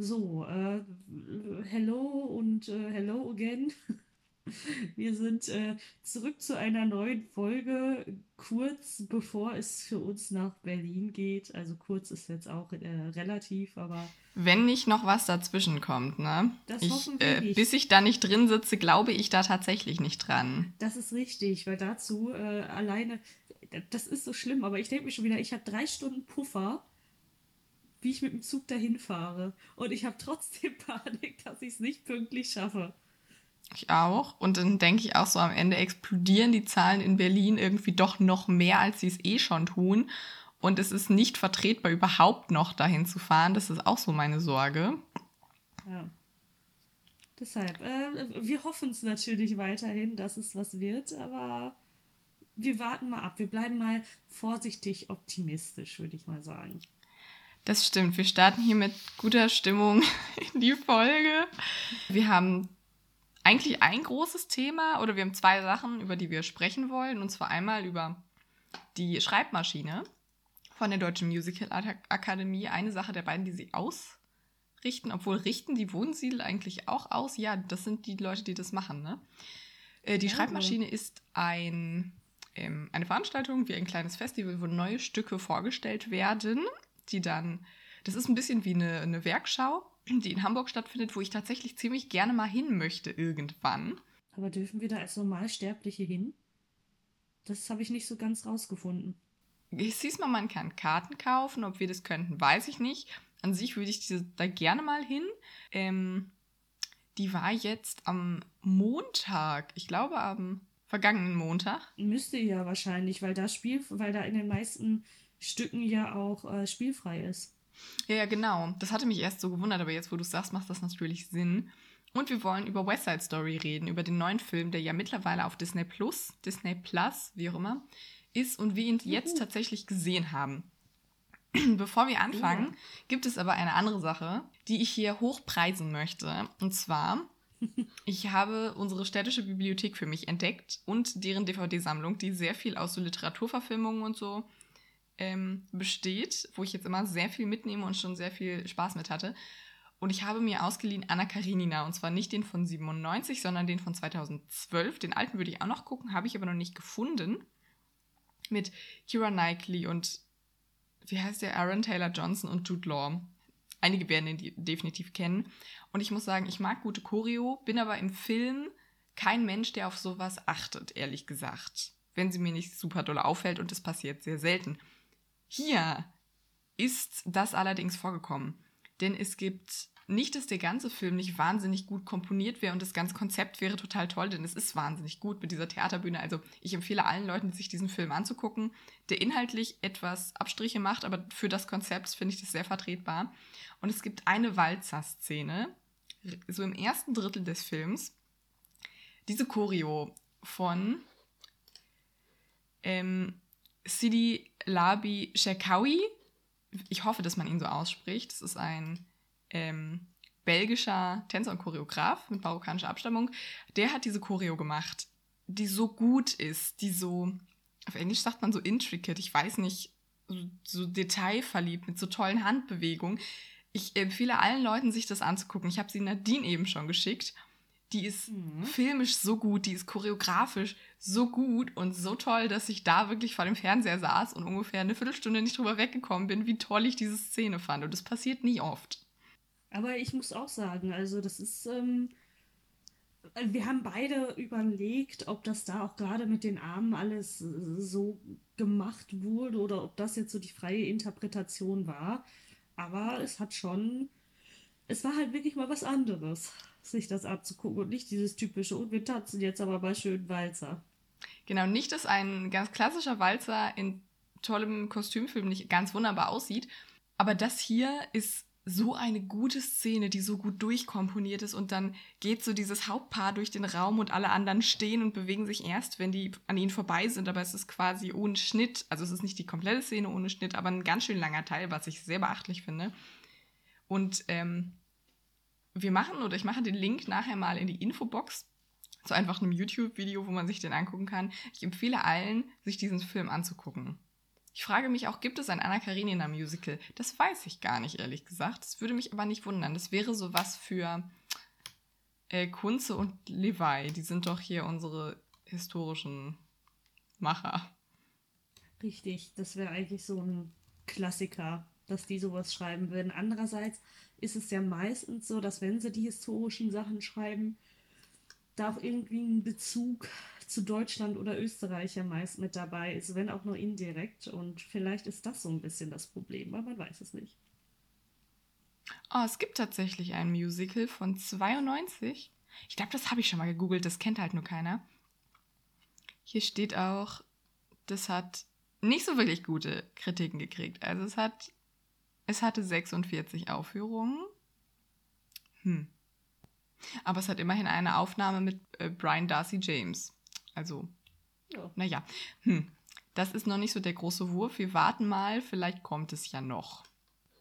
So, äh, hello und äh, hello again. Wir sind äh, zurück zu einer neuen Folge, kurz bevor es für uns nach Berlin geht. Also kurz ist jetzt auch äh, relativ, aber. Wenn nicht noch was dazwischen kommt, ne? Das ich, hoffen wir äh. Bis ich da nicht drin sitze, glaube ich da tatsächlich nicht dran. Das ist richtig, weil dazu äh, alleine, das ist so schlimm, aber ich denke mir schon wieder, ich habe drei Stunden Puffer, wie ich mit dem Zug dahin fahre. Und ich habe trotzdem Panik, dass ich es nicht pünktlich schaffe. Ich auch. Und dann denke ich auch so, am Ende explodieren die Zahlen in Berlin irgendwie doch noch mehr, als sie es eh schon tun. Und es ist nicht vertretbar, überhaupt noch dahin zu fahren. Das ist auch so meine Sorge. Ja. Deshalb, äh, wir hoffen es natürlich weiterhin, dass es was wird, aber wir warten mal ab. Wir bleiben mal vorsichtig optimistisch, würde ich mal sagen. Das stimmt. Wir starten hier mit guter Stimmung in die Folge. Wir haben eigentlich ein großes Thema oder wir haben zwei Sachen, über die wir sprechen wollen. Und zwar einmal über die Schreibmaschine von der Deutschen Musical Akademie. Eine Sache der beiden, die sie ausrichten, obwohl richten die Wohnsiedel eigentlich auch aus. Ja, das sind die Leute, die das machen. Ne? Äh, die Ja. Schreibmaschine ist ein, ähm, eine Veranstaltung wie ein kleines Festival, wo neue Stücke vorgestellt werden, die dann, das ist ein bisschen wie eine, eine Werkschau, die in Hamburg stattfindet, wo ich tatsächlich ziemlich gerne mal hin möchte irgendwann. Aber dürfen wir da als Normalsterbliche hin? Das habe ich nicht so ganz rausgefunden. Ich sieh's mal, man kann Karten kaufen. Ob wir das könnten, weiß ich nicht. An sich würde ich diese, da gerne mal hin. Ähm, die war jetzt am Montag, ich glaube am vergangenen Montag. Müsste ja wahrscheinlich, weil da Spiel, weil da in den meisten Stücken ja auch äh, spielfrei ist. Ja, ja, genau. Das hatte mich erst so gewundert, aber jetzt, wo du es sagst, macht das natürlich Sinn. Und wir wollen über West Side Story reden, über den neuen Film, der ja mittlerweile auf Disney Plus, Disney Plus, wie auch immer, ist und wir ihn jetzt Juhu. tatsächlich gesehen haben. Bevor wir anfangen, gibt es aber eine andere Sache, die ich hier hochpreisen möchte. Und zwar, ich habe unsere städtische Bibliothek für mich entdeckt und deren DVD-Sammlung, die sehr viel aus so Literaturverfilmungen und so ähm, besteht, wo ich jetzt immer sehr viel mitnehme und schon sehr viel Spaß mit hatte. Und ich habe mir ausgeliehen Anna Karenina. Und zwar nicht den von 97, sondern den von 2012. Den alten würde ich auch noch gucken, habe ich aber noch nicht gefunden. Mit Kira Knightley und wie heißt der? Aaron Taylor Johnson und Jude Law. Einige werden ihn de- definitiv kennen. Und ich muss sagen, ich mag gute Choreo, bin aber im Film kein Mensch, der auf sowas achtet, ehrlich gesagt. Wenn sie mir nicht super doll auffällt und das passiert sehr selten. Hier ist das allerdings vorgekommen. Denn es gibt nicht, dass der ganze Film nicht wahnsinnig gut komponiert wäre und das ganze Konzept wäre total toll, denn es ist wahnsinnig gut mit dieser Theaterbühne. Also ich empfehle allen Leuten, sich diesen Film anzugucken, der inhaltlich etwas Abstriche macht, aber für das Konzept finde ich das sehr vertretbar. Und es gibt eine Walzer-Szene, so im ersten Drittel des Films, diese Choreo von ähm, Sidi Labi Shekawi. Ich hoffe, dass man ihn so ausspricht. Das ist ein ähm, belgischer Tänzer und Choreograf mit marokkanischer Abstammung. Der hat diese Choreo gemacht, die so gut ist, die so, auf Englisch sagt man so intricate, ich weiß nicht, so, so detailverliebt, mit so tollen Handbewegungen. Ich empfehle allen Leuten, sich das anzugucken. Ich habe sie Nadine eben schon geschickt. Die ist Mhm. filmisch so gut, die ist choreografisch so gut und so toll, dass ich da wirklich vor dem Fernseher saß und ungefähr eine Viertelstunde nicht drüber weggekommen bin, wie toll ich diese Szene fand. Und das passiert nie oft. Aber ich muss auch sagen, also das ist, ähm, wir haben beide überlegt, ob das da auch gerade mit den Armen alles äh, so gemacht wurde oder ob das jetzt so die freie Interpretation war. Aber es hat schon, es war halt wirklich mal was anderes, sich das abzugucken und nicht dieses typische, und wir tanzen jetzt aber mal schön Walzer. Genau, nicht, dass ein ganz klassischer Walzer in tollem Kostümfilm nicht ganz wunderbar aussieht, aber das hier ist so eine gute Szene, die so gut durchkomponiert ist und dann geht so dieses Hauptpaar durch den Raum und alle anderen stehen und bewegen sich erst, wenn die an ihnen vorbei sind, aber es ist quasi ohne Schnitt, also es ist nicht die komplette Szene ohne Schnitt, aber ein ganz schön langer Teil, was ich sehr beachtlich finde. Und ähm, wir machen oder ich mache den Link nachher mal in die Infobox zu einfach einem YouTube-Video, wo man sich den angucken kann. Ich empfehle allen, sich diesen Film anzugucken. Ich frage mich auch, gibt es ein Anna Karenina Musical? Das weiß ich gar nicht, ehrlich gesagt. Das würde mich aber nicht wundern. Das wäre sowas für äh, Kunze und Levi. Die sind doch hier unsere historischen Macher. Richtig, das wäre eigentlich so ein Klassiker, dass die sowas schreiben würden. Andererseits ist es ja meistens so, dass wenn sie die historischen Sachen schreiben, da auch irgendwie ein Bezug zu Deutschland oder Österreich ja meist mit dabei ist, wenn auch nur indirekt. Und vielleicht ist das so ein bisschen das Problem, aber man weiß es nicht. Oh, es gibt tatsächlich ein Musical von 92. Ich glaube, das habe ich schon mal gegoogelt, das kennt halt nur keiner. Hier steht auch, das hat nicht so wirklich gute Kritiken gekriegt. Also es hat, es hatte 46 Aufführungen. Hm. Aber es hat immerhin eine Aufnahme mit äh, Brian Darcy James. Also, ja. naja. Hm. Das ist noch nicht so der große Wurf. Wir warten mal, vielleicht kommt es ja noch.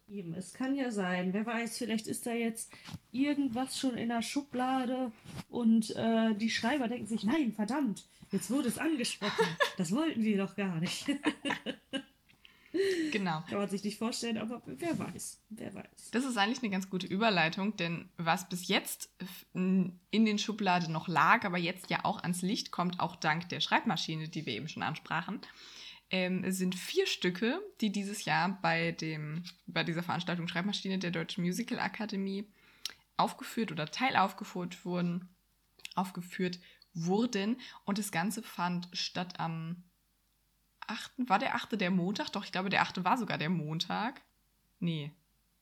Eben, es kann ja sein. Wer weiß, vielleicht ist da jetzt irgendwas schon in der Schublade und äh, die Schreiber denken sich, nein, verdammt, Jetzt wurde es angesprochen. Das wollten wir doch gar nicht. Genau. Kann man sich nicht vorstellen, aber wer weiß, wer weiß. Das ist eigentlich eine ganz gute Überleitung, denn was bis jetzt in den Schubladen noch lag, aber jetzt ja auch ans Licht kommt, auch dank der Schreibmaschine, die wir eben schon ansprachen, ähm, sind vier Stücke, die dieses Jahr bei, dem, bei dieser Veranstaltung Schreibmaschine der Deutschen Musical Akademie aufgeführt oder teilaufgeführt wurden, aufgeführt wurden. Und das Ganze fand statt am 8. War der 8. der Montag? Doch, ich glaube, der 8. war sogar der Montag. Nee.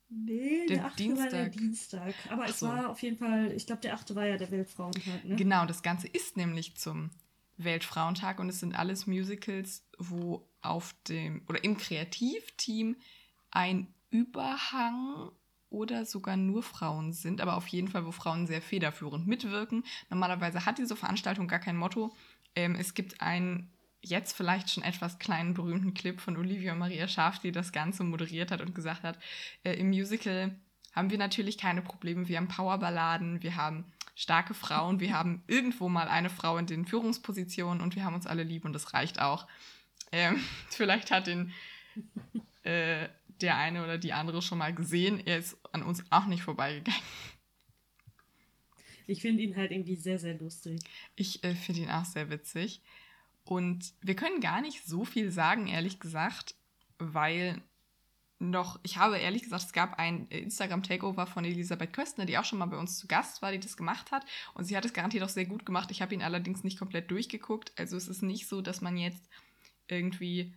Nee, der, der 8. Dienstag. war der Dienstag. Aber Ach es so. war auf jeden Fall, ich glaube, der 8. war ja der Weltfrauentag. Ne? Genau, das Ganze ist nämlich zum Weltfrauentag und es sind alles Musicals, wo auf dem oder im Kreativteam ein Überhang oder sogar nur Frauen sind, aber auf jeden Fall, wo Frauen sehr federführend mitwirken. Normalerweise hat diese Veranstaltung gar kein Motto. Ähm, es gibt einen jetzt vielleicht schon etwas kleinen berühmten Clip von Olivia Maria Scharf, die das Ganze moderiert hat und gesagt hat, äh, im Musical haben wir natürlich keine Probleme. Wir haben Powerballaden, wir haben starke Frauen, wir haben irgendwo mal eine Frau in den Führungspositionen und wir haben uns alle lieb und das reicht auch. Ähm, vielleicht hat den äh, der eine oder die andere schon mal gesehen. Er ist an uns auch nicht vorbeigegangen. Ich finde ihn halt irgendwie sehr, sehr lustig. Ich äh, finde ihn auch sehr witzig. Und wir können gar nicht so viel sagen, ehrlich gesagt, weil noch, ich habe ehrlich gesagt, es gab ein Instagram-Takeover von Elisabeth Köstner, die auch schon mal bei uns zu Gast war, die das gemacht hat. Und sie hat es garantiert auch sehr gut gemacht. Ich habe ihn allerdings nicht komplett durchgeguckt. Also es ist nicht so, dass man jetzt irgendwie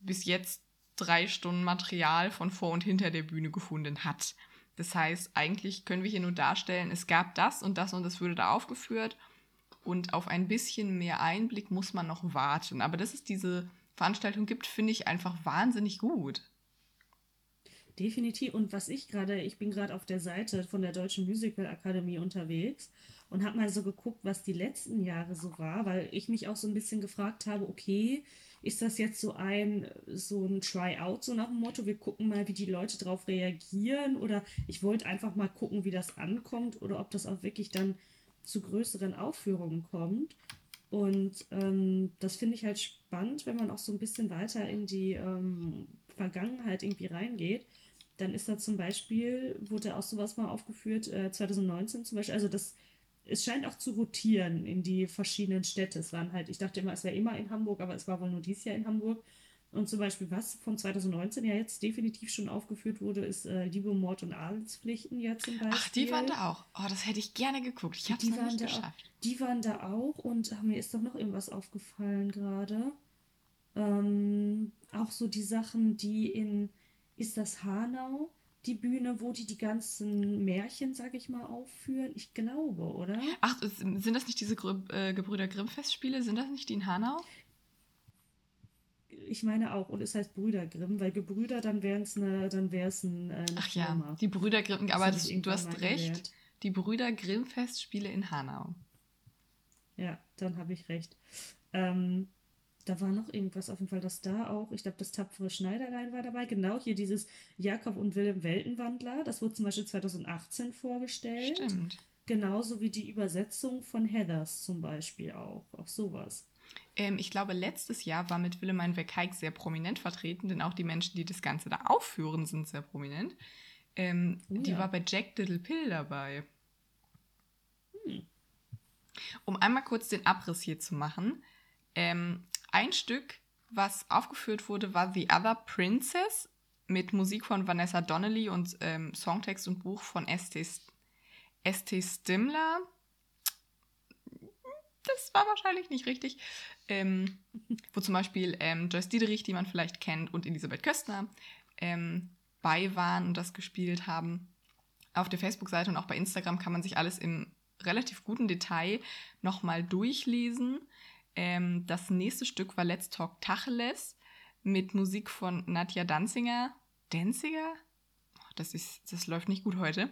bis jetzt drei Stunden Material von vor und hinter der Bühne gefunden hat. Das heißt, eigentlich können wir hier nur darstellen, es gab das und das und das wurde da aufgeführt. Und auf ein bisschen mehr Einblick muss man noch warten. Aber dass es diese Veranstaltung gibt, finde ich einfach wahnsinnig gut. Definitiv. Und was ich gerade, ich bin gerade auf der Seite von der Deutschen Musical Akademie unterwegs und habe mal so geguckt, was die letzten Jahre so war, weil ich mich auch so ein bisschen gefragt habe, okay, ist das jetzt so ein, so ein Try-out, so nach dem Motto, wir gucken mal, wie die Leute darauf reagieren? Oder ich wollte einfach mal gucken, wie das ankommt oder ob das auch wirklich dann zu größeren Aufführungen kommt. Und ähm, das finde ich halt spannend, wenn man auch so ein bisschen weiter in die ähm, Vergangenheit irgendwie reingeht. Dann ist da zum Beispiel, wurde auch sowas mal aufgeführt, äh, 2019 zum Beispiel, also das es scheint auch zu rotieren in die verschiedenen Städte. Es waren halt, ich dachte immer, es wäre immer in Hamburg, aber es war wohl nur dieses Jahr in Hamburg. Und zum Beispiel, was von 2019 ja jetzt definitiv schon aufgeführt wurde, ist äh, Liebe, Mord und Adelspflichten ja zum Beispiel. Ach, die waren da auch. Oh, das hätte ich gerne geguckt. Ich habe es nicht geschafft. Auch, die waren da auch und ach, mir ist doch noch irgendwas aufgefallen gerade. Ähm, auch so die Sachen, die in, ist das Hanau? die Bühne, wo die die ganzen Märchen, sag ich mal, aufführen? Ich glaube, oder? Ach, sind das nicht diese äh, Gebrüder Grimm-Festspiele? Sind das nicht die in Hanau? Ich meine auch. Und es heißt Brüder Grimm, weil Gebrüder, dann wäre es eine, dann wäre es ein. Äh, Ach Firma. ja, die Brüder Grimm, aber das, du hast recht. Gewährt. Die Brüder Grimm-Festspiele in Hanau. Ja, dann habe ich recht. Ähm, da war noch irgendwas auf jeden Fall, dass da auch, ich glaube, das tapfere Schneiderlein war dabei. Genau, hier dieses Jakob und Wilhelm Weltenwandler. Das wurde zum Beispiel 2018 vorgestellt. Stimmt. Genauso wie die Übersetzung von Heathers zum Beispiel auch. Auch sowas. Ähm, ich glaube, letztes Jahr war mit Willemijn Wegheik sehr prominent vertreten, denn auch die Menschen, die das Ganze da aufführen, sind sehr prominent. Ähm, oh, die war bei Jack Little Pill dabei. Hm. Um einmal kurz den Abriss hier zu machen. Ähm, ein Stück, was aufgeführt wurde, war The Other Princess mit Musik von Vanessa Donnelly und ähm, Songtext und Buch von S.T. Stimler. Das war wahrscheinlich nicht richtig. Ähm, wo zum Beispiel ähm, Joyce Diederich, die man vielleicht kennt, und Elisabeth Köstner ähm, bei waren und das gespielt haben. Auf der Facebook-Seite und auch bei Instagram kann man sich alles im relativ guten Detail nochmal durchlesen. Ähm, das nächste Stück war Let's Talk Tacheles mit Musik von Nadja Danziger. Danziger? Das, ist, das läuft nicht gut heute.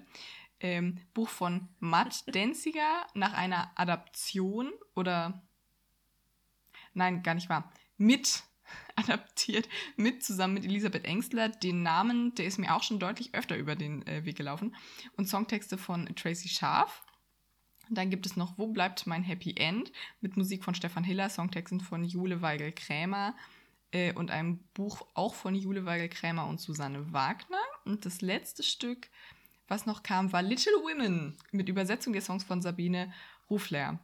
Ähm, Buch von Matt Danziger nach einer Adaption oder nein, gar nicht wahr, mit adaptiert, mit zusammen mit Elisabeth Engstler. Den Namen, der ist mir auch schon deutlich öfter über den äh, Weg gelaufen. Und Songtexte von Tracy Scharf. Dann gibt es noch Wo bleibt mein Happy End mit Musik von Stefan Hiller, Songtexten von Jule Weigel-Krämer äh, und einem Buch auch von Jule Weigel-Krämer und Susanne Wagner. Und das letzte Stück, was noch kam, war Little Women mit Übersetzung der Songs von Sabine Rufler.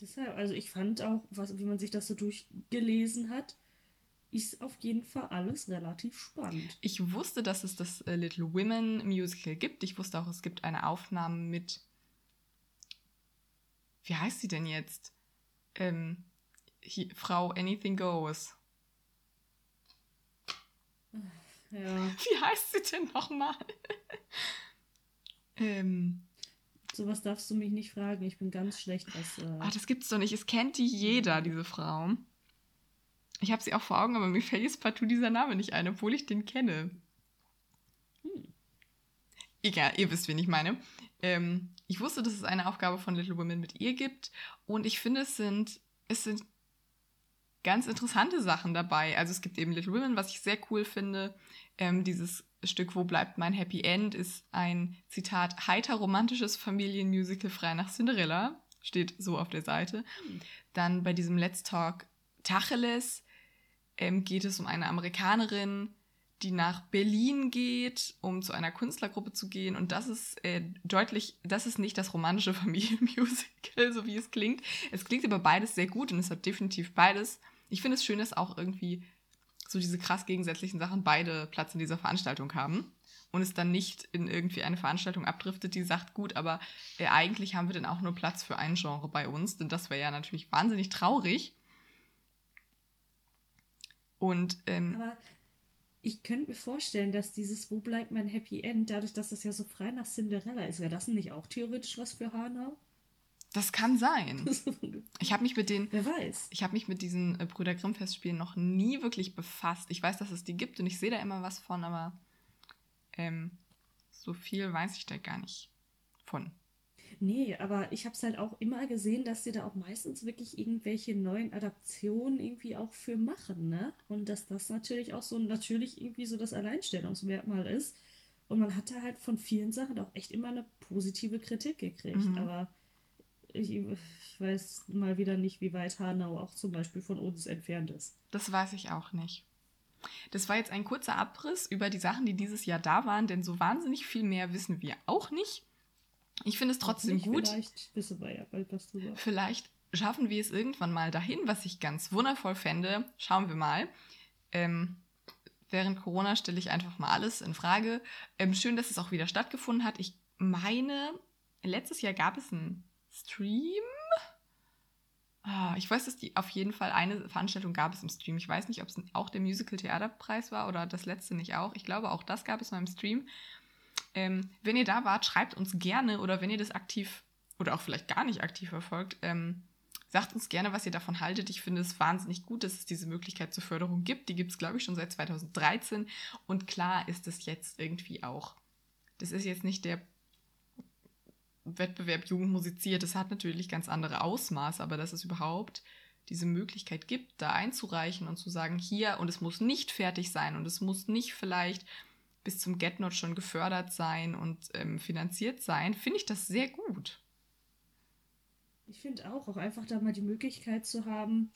Deshalb, also ich fand auch, was, wie man sich das so durchgelesen hat, ist auf jeden Fall alles relativ spannend. Ich wusste, dass es das äh, Little Women Musical gibt. Ich wusste auch, es gibt eine Aufnahme mit. Wie heißt sie denn jetzt? Ähm, hier, Frau Anything Goes. Ja. Wie heißt sie denn nochmal? ähm, Sowas darfst du mich nicht fragen. Ich bin ganz schlecht was. Äh Ach, das gibt's doch nicht. Es kennt die jeder, diese Frau. Ich habe sie auch vor Augen, aber mir fällt jetzt partout dieser Name nicht ein, obwohl ich den kenne. Hm. Egal, ihr wisst, wen ich meine. Ähm, ich wusste, dass es eine Aufgabe von Little Women mit ihr gibt und ich finde, es sind, es sind ganz interessante Sachen dabei. Also es gibt eben Little Women, was ich sehr cool finde. Ähm, dieses Stück Wo bleibt mein Happy End ist ein Zitat heiter romantisches Familienmusical frei nach Cinderella. Steht so auf der Seite. Dann bei diesem Let's Talk Tacheles ähm, geht es um eine Amerikanerin, die nach Berlin geht, um zu einer Künstlergruppe zu gehen. Und das ist äh, deutlich, das ist nicht das romantische Familienmusical, so wie es klingt. Es klingt aber beides sehr gut und es hat definitiv beides. Ich finde es schön, dass auch irgendwie so diese krass gegensätzlichen Sachen beide Platz in dieser Veranstaltung haben und es dann nicht in irgendwie eine Veranstaltung abdriftet, die sagt, gut, aber äh, eigentlich haben wir dann auch nur Platz für ein Genre bei uns, denn das wäre ja natürlich wahnsinnig traurig. Und ähm, aber ich könnte mir vorstellen, dass dieses Wo bleibt mein Happy End, dadurch, dass das ja so frei nach Cinderella ist, wäre das nicht auch theoretisch was für Hanau? Das kann sein. Ich habe mich mit den. Wer weiß. Ich habe mich mit diesen äh, Brüder Grimm Festspielen noch nie wirklich befasst. Ich weiß, dass es die gibt und ich sehe da immer was von, aber ähm, so viel weiß ich da gar nicht von. Nee, aber ich habe es halt auch immer gesehen, dass sie da auch meistens wirklich irgendwelche neuen Adaptionen irgendwie auch für machen, ne? Und dass das natürlich auch so natürlich irgendwie so das Alleinstellungsmerkmal ist. Und man hat da halt von vielen Sachen auch echt immer eine positive Kritik gekriegt. Mhm. Aber ich, ich, weiß mal wieder nicht, wie weit Hanau auch zum Beispiel von uns entfernt ist. Das weiß ich auch nicht. Das war jetzt ein kurzer Abriss über die Sachen, die dieses Jahr da waren, denn so wahnsinnig viel mehr wissen wir auch nicht. Ich finde es trotzdem nicht, gut. Vielleicht wissen wir ja bald was drüber. Vielleicht schaffen wir es irgendwann mal dahin, was ich ganz wundervoll fände. Schauen wir mal. Ähm, während Corona stelle ich einfach mal alles in Frage. Ähm, schön, dass es auch wieder stattgefunden hat. Ich meine, letztes Jahr gab es ein Stream. Ah, ich weiß, dass die auf jeden Fall eine Veranstaltung gab es im Stream. Ich weiß nicht, ob es auch der Musical Theaterpreis war oder das letzte nicht auch. Ich glaube, auch das gab es mal im Stream. Ähm, wenn ihr da wart, schreibt uns gerne oder wenn ihr das aktiv oder auch vielleicht gar nicht aktiv verfolgt, ähm, sagt uns gerne, was ihr davon haltet. Ich finde es wahnsinnig gut, dass es diese Möglichkeit zur Förderung gibt. Die gibt es, glaube ich, schon seit 2013. Und klar ist es jetzt irgendwie auch. Das ist jetzt nicht der Wettbewerb Jugend musiziert, das hat natürlich ganz andere Ausmaße, aber dass es überhaupt diese Möglichkeit gibt, da einzureichen und zu sagen, hier, und es muss nicht fertig sein und es muss nicht vielleicht bis zum GetNot schon gefördert sein und ähm, finanziert sein, finde ich das sehr gut. Ich finde auch, auch einfach da mal die Möglichkeit zu haben,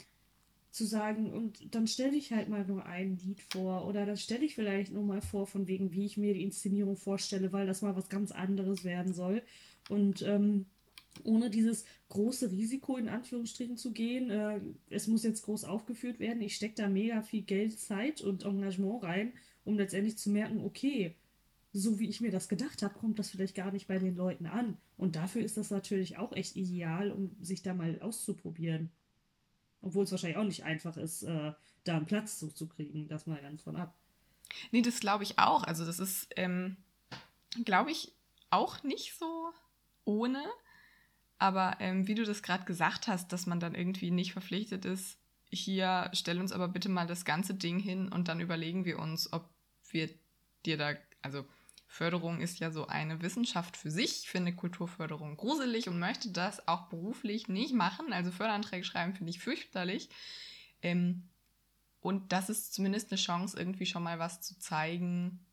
zu sagen, und dann stelle ich halt mal nur ein Lied vor oder dann stelle ich vielleicht nur mal vor, von wegen, wie ich mir die Inszenierung vorstelle, weil das mal was ganz anderes werden soll. Und ähm, ohne dieses große Risiko in Anführungsstrichen zu gehen, äh, es muss jetzt groß aufgeführt werden, ich stecke da mega viel Geld, Zeit und Engagement rein, um letztendlich zu merken, okay, so wie ich mir das gedacht habe, kommt das vielleicht gar nicht bei den Leuten an. Und dafür ist das natürlich auch echt ideal, um sich da mal auszuprobieren. Obwohl es wahrscheinlich auch nicht einfach ist, äh, da einen Platz zuzukriegen, das mal ganz von ab. Nee, das glaube ich auch. Also das ist, ähm, glaube ich, auch nicht so ohne. Aber ähm, wie du das gerade gesagt hast, dass man dann irgendwie nicht verpflichtet ist, hier stell uns aber bitte mal das ganze Ding hin und dann überlegen wir uns, ob wir dir da, also Förderung ist ja so eine Wissenschaft für sich. Ich finde Kulturförderung gruselig und möchte das auch beruflich nicht machen. Also Förderanträge schreiben finde ich fürchterlich. Ähm, und das ist zumindest eine Chance, irgendwie schon mal was zu zeigen,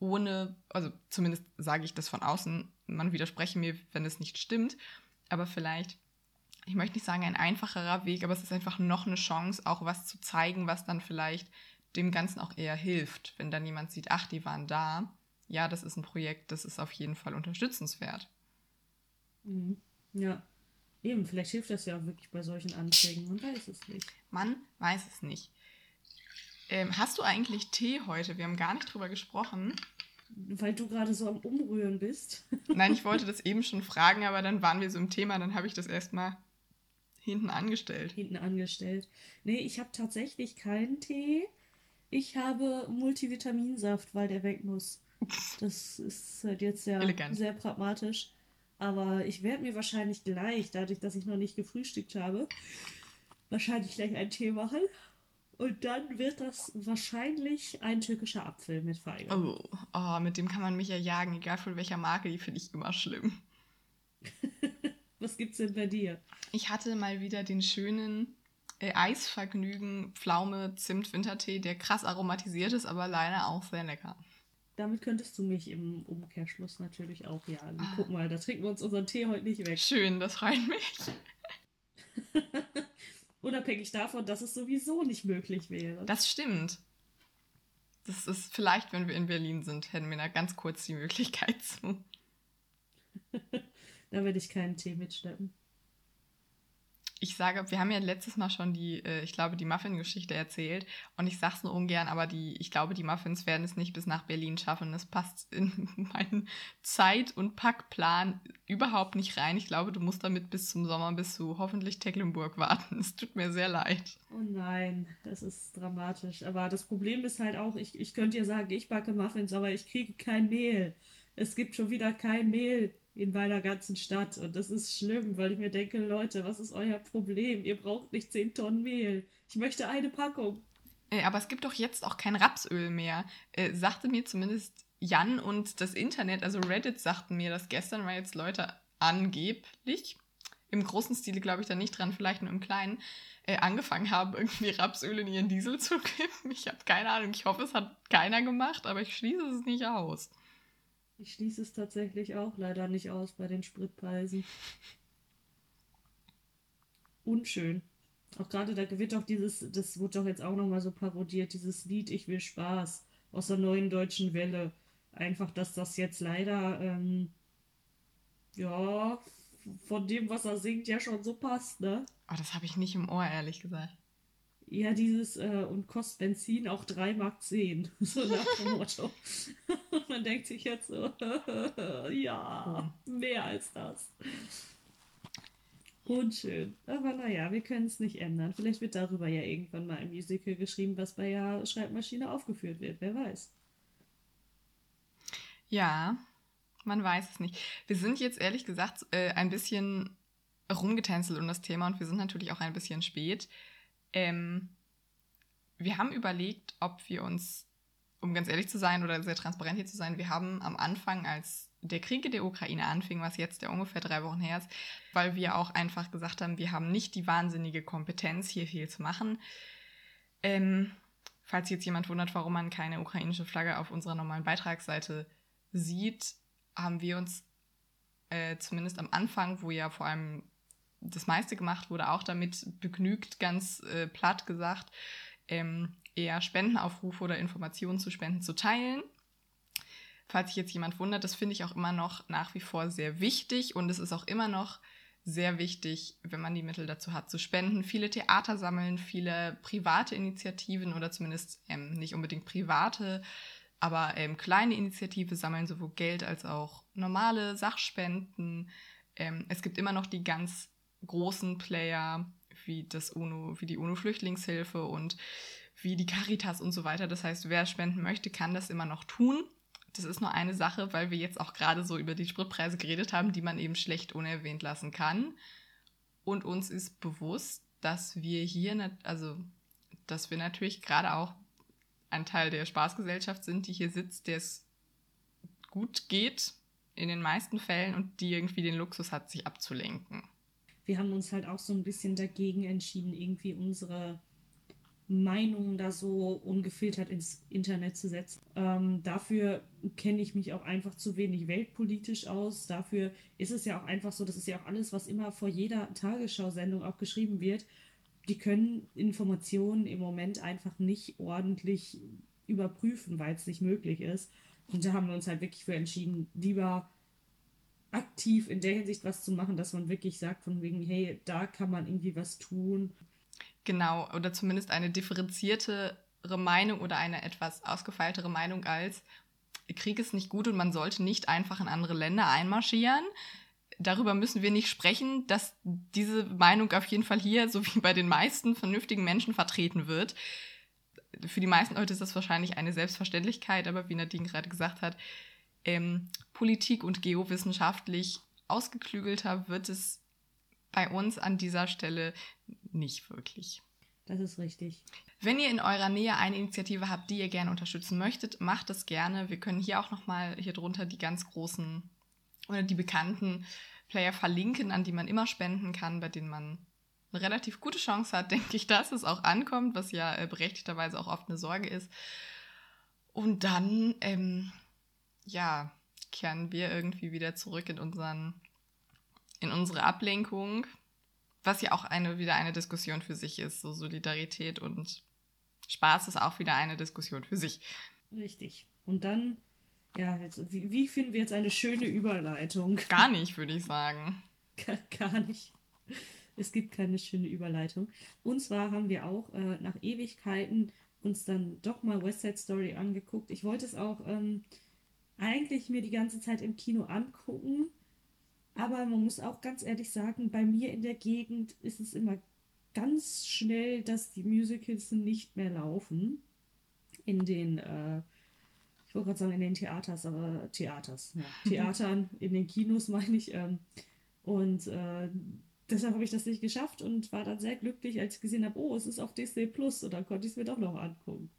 ohne, also zumindest sage ich das von außen, man widerspreche mir, wenn es nicht stimmt, aber vielleicht, ich möchte nicht sagen ein einfacherer Weg, aber es ist einfach noch eine Chance, auch was zu zeigen, was dann vielleicht dem Ganzen auch eher hilft, wenn dann jemand sieht, ach, die waren da. Ja, das ist ein Projekt, das ist auf jeden Fall unterstützenswert. Mhm. Ja, eben, vielleicht hilft das ja auch wirklich bei solchen Anträgen. Man weiß es nicht. Man weiß es nicht. Ähm, hast du eigentlich Tee heute? Wir haben gar nicht drüber gesprochen. Weil du gerade so am Umrühren bist. Nein, ich wollte das eben schon fragen, aber dann waren wir so im Thema, dann habe ich das erstmal hinten angestellt. Hinten angestellt. Nee, ich habe tatsächlich keinen Tee. Ich habe Multivitaminsaft, weil der weg muss. Das ist halt jetzt sehr, sehr pragmatisch. Aber ich werde mir wahrscheinlich gleich, dadurch, dass ich noch nicht gefrühstückt habe, wahrscheinlich gleich einen Tee machen. Und dann wird das wahrscheinlich ein türkischer Apfel mit Feige. Oh, oh, mit dem kann man mich ja jagen, egal von welcher Marke, die finde ich immer schlimm. Was gibt's denn bei dir? Ich hatte mal wieder den schönen äh, Eisvergnügen Pflaume Zimt Wintertee, der krass aromatisiert ist, aber leider auch sehr lecker. Damit könntest du mich im Umkehrschluss natürlich auch jagen. Ah. Guck mal, da trinken wir uns unseren Tee heute nicht weg. Schön, das freut mich. Unabhängig davon, dass es sowieso nicht möglich wäre. Das stimmt. Das ist vielleicht, wenn wir in Berlin sind, hätten wir da ganz kurz die Möglichkeit zu. da werde ich keinen Tee mitschleppen ich sage, wir haben ja letztes Mal schon die, äh, ich glaube, die Muffin-Geschichte erzählt und ich sage es nur ungern, aber die, ich glaube, die Muffins werden es nicht bis nach Berlin schaffen. Das passt in meinen Zeit- und Packplan überhaupt nicht rein. Ich glaube, du musst damit bis zum Sommer, bis zu hoffentlich Tecklenburg warten. Es tut mir sehr leid. Oh nein, das ist dramatisch. Aber das Problem ist halt auch, ich, ich könnte ja sagen, ich backe Muffins, aber ich kriege kein Mehl. Es gibt schon wieder kein Mehl in meiner ganzen Stadt. Und das ist schlimm, weil ich mir denke, Leute, was ist euer Problem? Ihr braucht nicht 10 Tonnen Mehl. Ich möchte eine Packung. Äh, aber es gibt doch jetzt auch kein Rapsöl mehr. Äh, sagte mir zumindest Jan und das Internet, also Reddit sagten mir das gestern, weil jetzt Leute angeblich, im großen Stile glaube ich da nicht dran, vielleicht nur im kleinen, äh, angefangen haben, irgendwie Rapsöl in ihren Diesel zu kippen. Ich habe keine Ahnung. Ich hoffe, es hat keiner gemacht, aber ich schließe es nicht aus. Ich schließe es tatsächlich auch leider nicht aus bei den Spritpreisen. Unschön. Auch gerade da wird doch dieses, das wurde doch jetzt auch nochmal so parodiert, dieses Lied Ich will Spaß aus der neuen deutschen Welle. Einfach, dass das jetzt leider, ähm, ja, von dem, was er singt, ja schon so passt, ne? Oh, das habe ich nicht im Ohr, ehrlich gesagt. Ja, dieses äh, und kostet Benzin auch 3 Mark 10. So nach dem Motto. Man denkt sich jetzt so, ja, mehr als das. Unschön. Aber naja, wir können es nicht ändern. Vielleicht wird darüber ja irgendwann mal ein Musical geschrieben, was bei der Schreibmaschine aufgeführt wird. Wer weiß. Ja, man weiß es nicht. Wir sind jetzt ehrlich gesagt äh, ein bisschen rumgetänzelt um das Thema und wir sind natürlich auch ein bisschen spät. Ähm, wir haben überlegt, ob wir uns, um ganz ehrlich zu sein oder sehr transparent hier zu sein, wir haben am Anfang, als der Krieg in der Ukraine anfing, was jetzt ja ungefähr drei Wochen her ist, weil wir auch einfach gesagt haben, wir haben nicht die wahnsinnige Kompetenz, hier viel zu machen. Ähm, falls jetzt jemand wundert, warum man keine ukrainische Flagge auf unserer normalen Beitragsseite sieht, haben wir uns äh, zumindest am Anfang, wo ja vor allem das meiste gemacht wurde, auch damit begnügt, ganz äh, platt gesagt, ähm, eher Spendenaufrufe oder Informationen zu Spenden zu teilen. Falls sich jetzt jemand wundert, das finde ich auch immer noch nach wie vor sehr wichtig und es ist auch immer noch sehr wichtig, wenn man die Mittel dazu hat, zu spenden. Viele Theater sammeln, viele private Initiativen oder zumindest ähm, nicht unbedingt private, aber ähm, kleine Initiativen sammeln sowohl Geld als auch normale Sachspenden. Ähm, es gibt immer noch die ganz großen Player wie das UNO, wie die UNO-Flüchtlingshilfe und wie die Caritas und so weiter. Das heißt, wer spenden möchte, kann das immer noch tun das ist nur eine Sache, weil wir jetzt auch gerade so über die Spritpreise geredet haben, die man eben schlecht unerwähnt lassen kann. Und uns ist bewusst, dass wir hier, also dass wir natürlich gerade auch ein Teil der Spaßgesellschaft sind, die hier sitzt, der es gut geht in den meisten Fällen und die irgendwie den Luxus hat, sich abzulenken. Wir haben uns halt auch so ein bisschen dagegen entschieden, irgendwie unsere Meinungen da so ungefiltert ins Internet zu setzen. Ähm, dafür kenne ich mich auch einfach zu wenig weltpolitisch aus. Dafür ist es ja auch einfach so, das ist ja auch alles, was immer vor jeder Tagesschau-Sendung auch geschrieben wird. Die können Informationen im Moment einfach nicht ordentlich überprüfen, weil es nicht möglich ist. Und da haben wir uns halt wirklich für entschieden, lieber aktiv in der Hinsicht was zu machen, dass man wirklich sagt, von wegen, hey, da kann man irgendwie was tun. Genau, oder zumindest eine differenziertere Meinung oder eine etwas ausgefeiltere Meinung als Krieg ist nicht gut und man sollte nicht einfach in andere Länder einmarschieren. Darüber müssen wir nicht sprechen, dass diese Meinung auf jeden Fall hier, so wie bei den meisten vernünftigen Menschen, vertreten wird. Für die meisten Leute ist das wahrscheinlich eine Selbstverständlichkeit, aber wie Nadine gerade gesagt hat, ähm, Politik und geowissenschaftlich ausgeklügelter wird es bei uns an dieser Stelle nicht wirklich. Das ist richtig. Wenn ihr in eurer Nähe eine Initiative habt, die ihr gerne unterstützen möchtet, macht das gerne. Wir können hier auch nochmal hier drunter die ganz großen oder die bekannten Player verlinken, an die man immer spenden kann, bei denen man eine relativ gute Chance hat, denke ich, dass es auch ankommt, was ja äh, berechtigterweise auch oft eine Sorge ist. Und dann, ähm, ja, kehren wir irgendwie wieder zurück in unseren, in unsere Ablenkung was ja auch eine, wieder eine Diskussion für sich ist. So Solidarität und Spaß ist auch wieder eine Diskussion für sich. Richtig. Und dann, ja, jetzt, wie, wie finden wir jetzt eine schöne Überleitung? Gar nicht, würde ich sagen. Gar, gar nicht. Es gibt keine schöne Überleitung. Und zwar haben wir auch äh, nach Ewigkeiten uns dann doch mal West Side Story angeguckt. Ich wollte es auch ähm, eigentlich mir die ganze Zeit im Kino angucken, aber man muss auch ganz ehrlich sagen, bei mir in der Gegend ist es immer ganz schnell, dass die Musicals nicht mehr laufen. In den, äh, ich wollte gerade sagen, in den Theaters, aber Theaters, ja. Theatern, in den Kinos meine ich. Ähm, und äh, deshalb habe ich das nicht geschafft und war dann sehr glücklich, als ich gesehen habe, oh, es ist auf Disney Plus und dann konnte ich es mir doch noch angucken.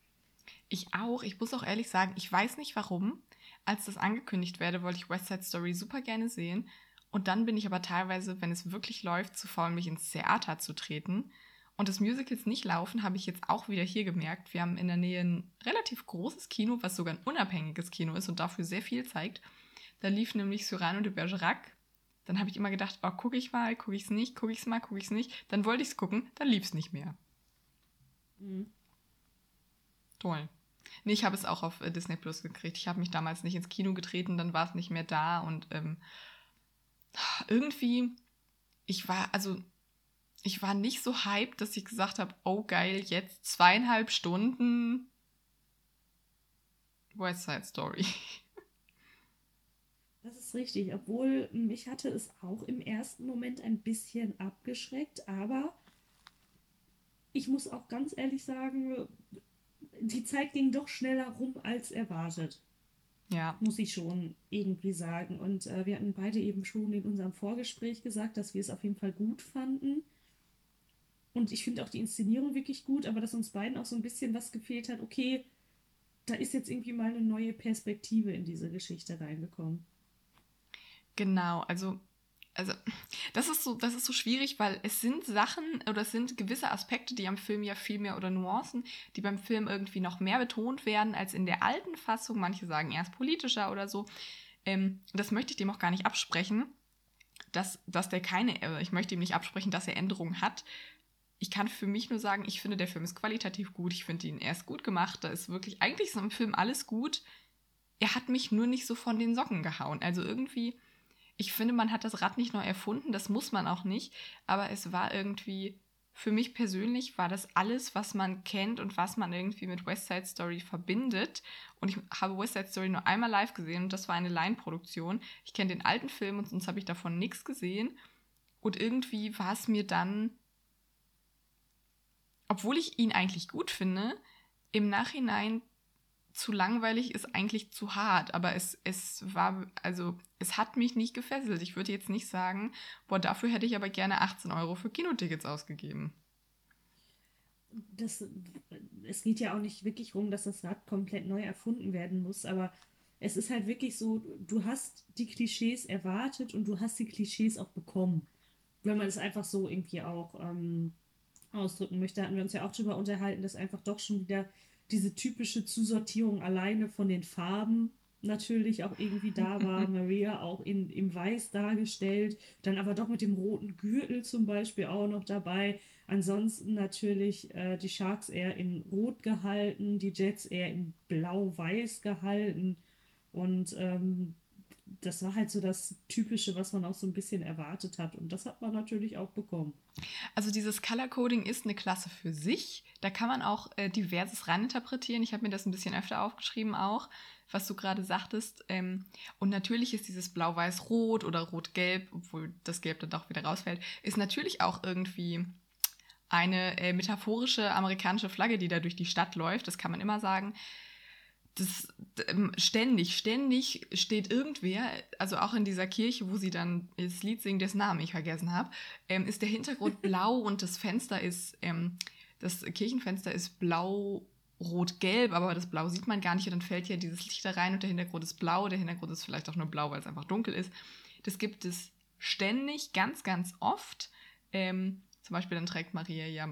Ich auch. Ich muss auch ehrlich sagen, ich weiß nicht warum. Als das angekündigt werde, wollte ich West Side Story super gerne sehen. Und dann bin ich aber teilweise, wenn es wirklich läuft, zu faul, mich ins Theater zu treten. Und das Musicals nicht laufen, habe ich jetzt auch wieder hier gemerkt. Wir haben in der Nähe ein relativ großes Kino, was sogar ein unabhängiges Kino ist und dafür sehr viel zeigt. Da lief nämlich Cyrano de Bergerac. Dann habe ich immer gedacht, oh, gucke ich mal, gucke ich es nicht, gucke ich es mal, gucke ich es nicht. Dann wollte ich es gucken, dann lief es nicht mehr. Mhm. Toll. Nee, ich habe es auch auf äh, Disney Plus gekriegt. Ich habe mich damals nicht ins Kino getreten, dann war es nicht mehr da und ähm, irgendwie, ich war, also ich war nicht so hyped, dass ich gesagt habe, oh geil, jetzt zweieinhalb Stunden West Side Story. Das ist richtig, obwohl mich hatte es auch im ersten Moment ein bisschen abgeschreckt, aber ich muss auch ganz ehrlich sagen, die Zeit ging doch schneller rum als erwartet. Ja. Muss ich schon irgendwie sagen. Und äh, wir hatten beide eben schon in unserem Vorgespräch gesagt, dass wir es auf jeden Fall gut fanden. Und ich finde auch die Inszenierung wirklich gut, aber dass uns beiden auch so ein bisschen was gefehlt hat, okay, da ist jetzt irgendwie mal eine neue Perspektive in diese Geschichte reingekommen. Genau, also also das ist so, das ist so schwierig, weil es sind Sachen oder es sind gewisse Aspekte, die am Film ja viel mehr oder Nuancen, die beim Film irgendwie noch mehr betont werden als in der alten Fassung. Manche sagen erst politischer oder so. Ähm, das möchte ich dem auch gar nicht absprechen, dass, dass der keine, äh, ich möchte ihm nicht absprechen, dass er Änderungen hat. Ich kann für mich nur sagen, ich finde, der Film ist qualitativ gut. Ich finde ihn erst gut gemacht. Da ist wirklich, eigentlich ist im Film alles gut. Er hat mich nur nicht so von den Socken gehauen. Also irgendwie, ich finde, man hat das Rad nicht neu erfunden. Das muss man auch nicht. Aber es war irgendwie für mich persönlich war das alles, was man kennt und was man irgendwie mit West Side Story verbindet. Und ich habe West Side Story nur einmal live gesehen und das war eine Line-Produktion. Ich kenne den alten Film und sonst habe ich davon nichts gesehen. Und irgendwie war es mir dann, obwohl ich ihn eigentlich gut finde, im Nachhinein zu langweilig ist eigentlich zu hart, aber es, es war, also es hat mich nicht gefesselt. Ich würde jetzt nicht sagen, boah, dafür hätte ich aber gerne 18 Euro für Kinotickets ausgegeben. Das, es geht ja auch nicht wirklich darum, dass das Rad komplett neu erfunden werden muss, aber es ist halt wirklich so, du hast die Klischees erwartet und du hast die Klischees auch bekommen. Wenn man es einfach so irgendwie auch ähm, ausdrücken möchte, hatten wir uns ja auch darüber unterhalten, dass einfach doch schon wieder diese typische Zusortierung alleine von den Farben natürlich auch irgendwie da war. Maria auch in, im Weiß dargestellt, dann aber doch mit dem roten Gürtel zum Beispiel auch noch dabei. Ansonsten natürlich äh, die Sharks eher in Rot gehalten, die Jets eher in Blau-Weiß gehalten. Und ähm, das war halt so das Typische, was man auch so ein bisschen erwartet hat. Und das hat man natürlich auch bekommen. Also dieses Color Coding ist eine Klasse für sich. Da kann man auch äh, diverses reininterpretieren. Ich habe mir das ein bisschen öfter aufgeschrieben auch, was du gerade sagtest. Ähm, und natürlich ist dieses Blau-Weiß-Rot oder Rot-Gelb, obwohl das Gelb dann doch wieder rausfällt, ist natürlich auch irgendwie eine äh, metaphorische amerikanische Flagge, die da durch die Stadt läuft. Das kann man immer sagen das ähm, ständig, ständig steht irgendwer, also auch in dieser Kirche, wo sie dann das Lied singen, dessen Namen ich vergessen habe, ähm, ist der Hintergrund blau und das Fenster ist, ähm, das Kirchenfenster ist blau, rot, gelb, aber das Blau sieht man gar nicht und dann fällt ja dieses Licht da rein und der Hintergrund ist blau, der Hintergrund ist vielleicht auch nur blau, weil es einfach dunkel ist. Das gibt es ständig, ganz, ganz oft. Ähm, zum Beispiel dann trägt Maria ja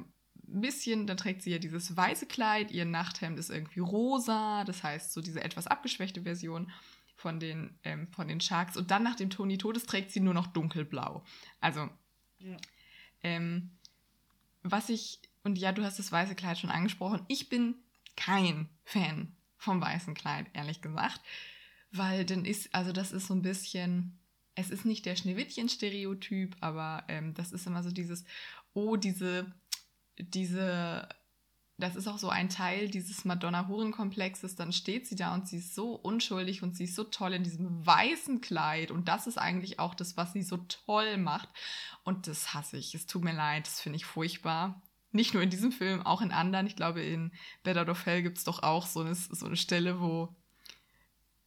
bisschen, dann trägt sie ja dieses weiße Kleid, ihr Nachthemd ist irgendwie rosa, das heißt so diese etwas abgeschwächte Version von den, ähm, von den Sharks. Und dann nach dem Toni Todes trägt sie nur noch dunkelblau. Also, ja. ähm, was ich, und ja, du hast das weiße Kleid schon angesprochen, ich bin kein Fan vom weißen Kleid, ehrlich gesagt. Weil dann ist, also das ist so ein bisschen, es ist nicht der Schneewittchen-Stereotyp, aber ähm, das ist immer so dieses, oh, diese diese, das ist auch so ein Teil dieses Madonna-Huren-Komplexes, dann steht sie da und sie ist so unschuldig und sie ist so toll in diesem weißen Kleid und das ist eigentlich auch das, was sie so toll macht und das hasse ich, es tut mir leid, das finde ich furchtbar. Nicht nur in diesem Film, auch in anderen. Ich glaube, in Better of Hell gibt es doch auch so eine, so eine Stelle, wo,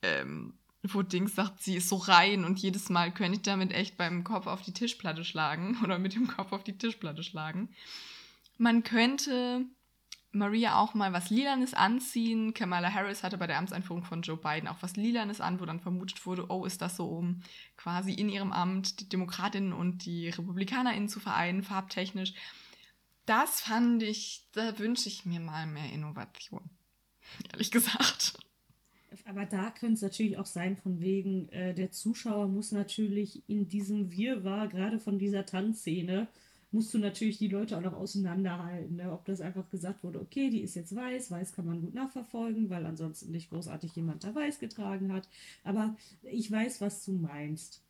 ähm, wo Dings sagt, sie ist so rein und jedes Mal könnte ich damit echt beim Kopf auf die Tischplatte schlagen oder mit dem Kopf auf die Tischplatte schlagen. Man könnte Maria auch mal was Lilanes anziehen. Kamala Harris hatte bei der Amtseinführung von Joe Biden auch was Lilanes an, wo dann vermutet wurde, oh, ist das so, um quasi in ihrem Amt die Demokratinnen und die RepublikanerInnen zu vereinen, farbtechnisch. Das fand ich, da wünsche ich mir mal mehr Innovation. Ehrlich gesagt. Aber da könnte es natürlich auch sein, von wegen, äh, der Zuschauer muss natürlich in diesem Wirrwarr, gerade von dieser Tanzszene, musst du natürlich die Leute auch noch auseinanderhalten. Ne? Ob das einfach gesagt wurde, okay, die ist jetzt weiß, weiß kann man gut nachverfolgen, weil ansonsten nicht großartig jemand da weiß getragen hat. Aber ich weiß, was du meinst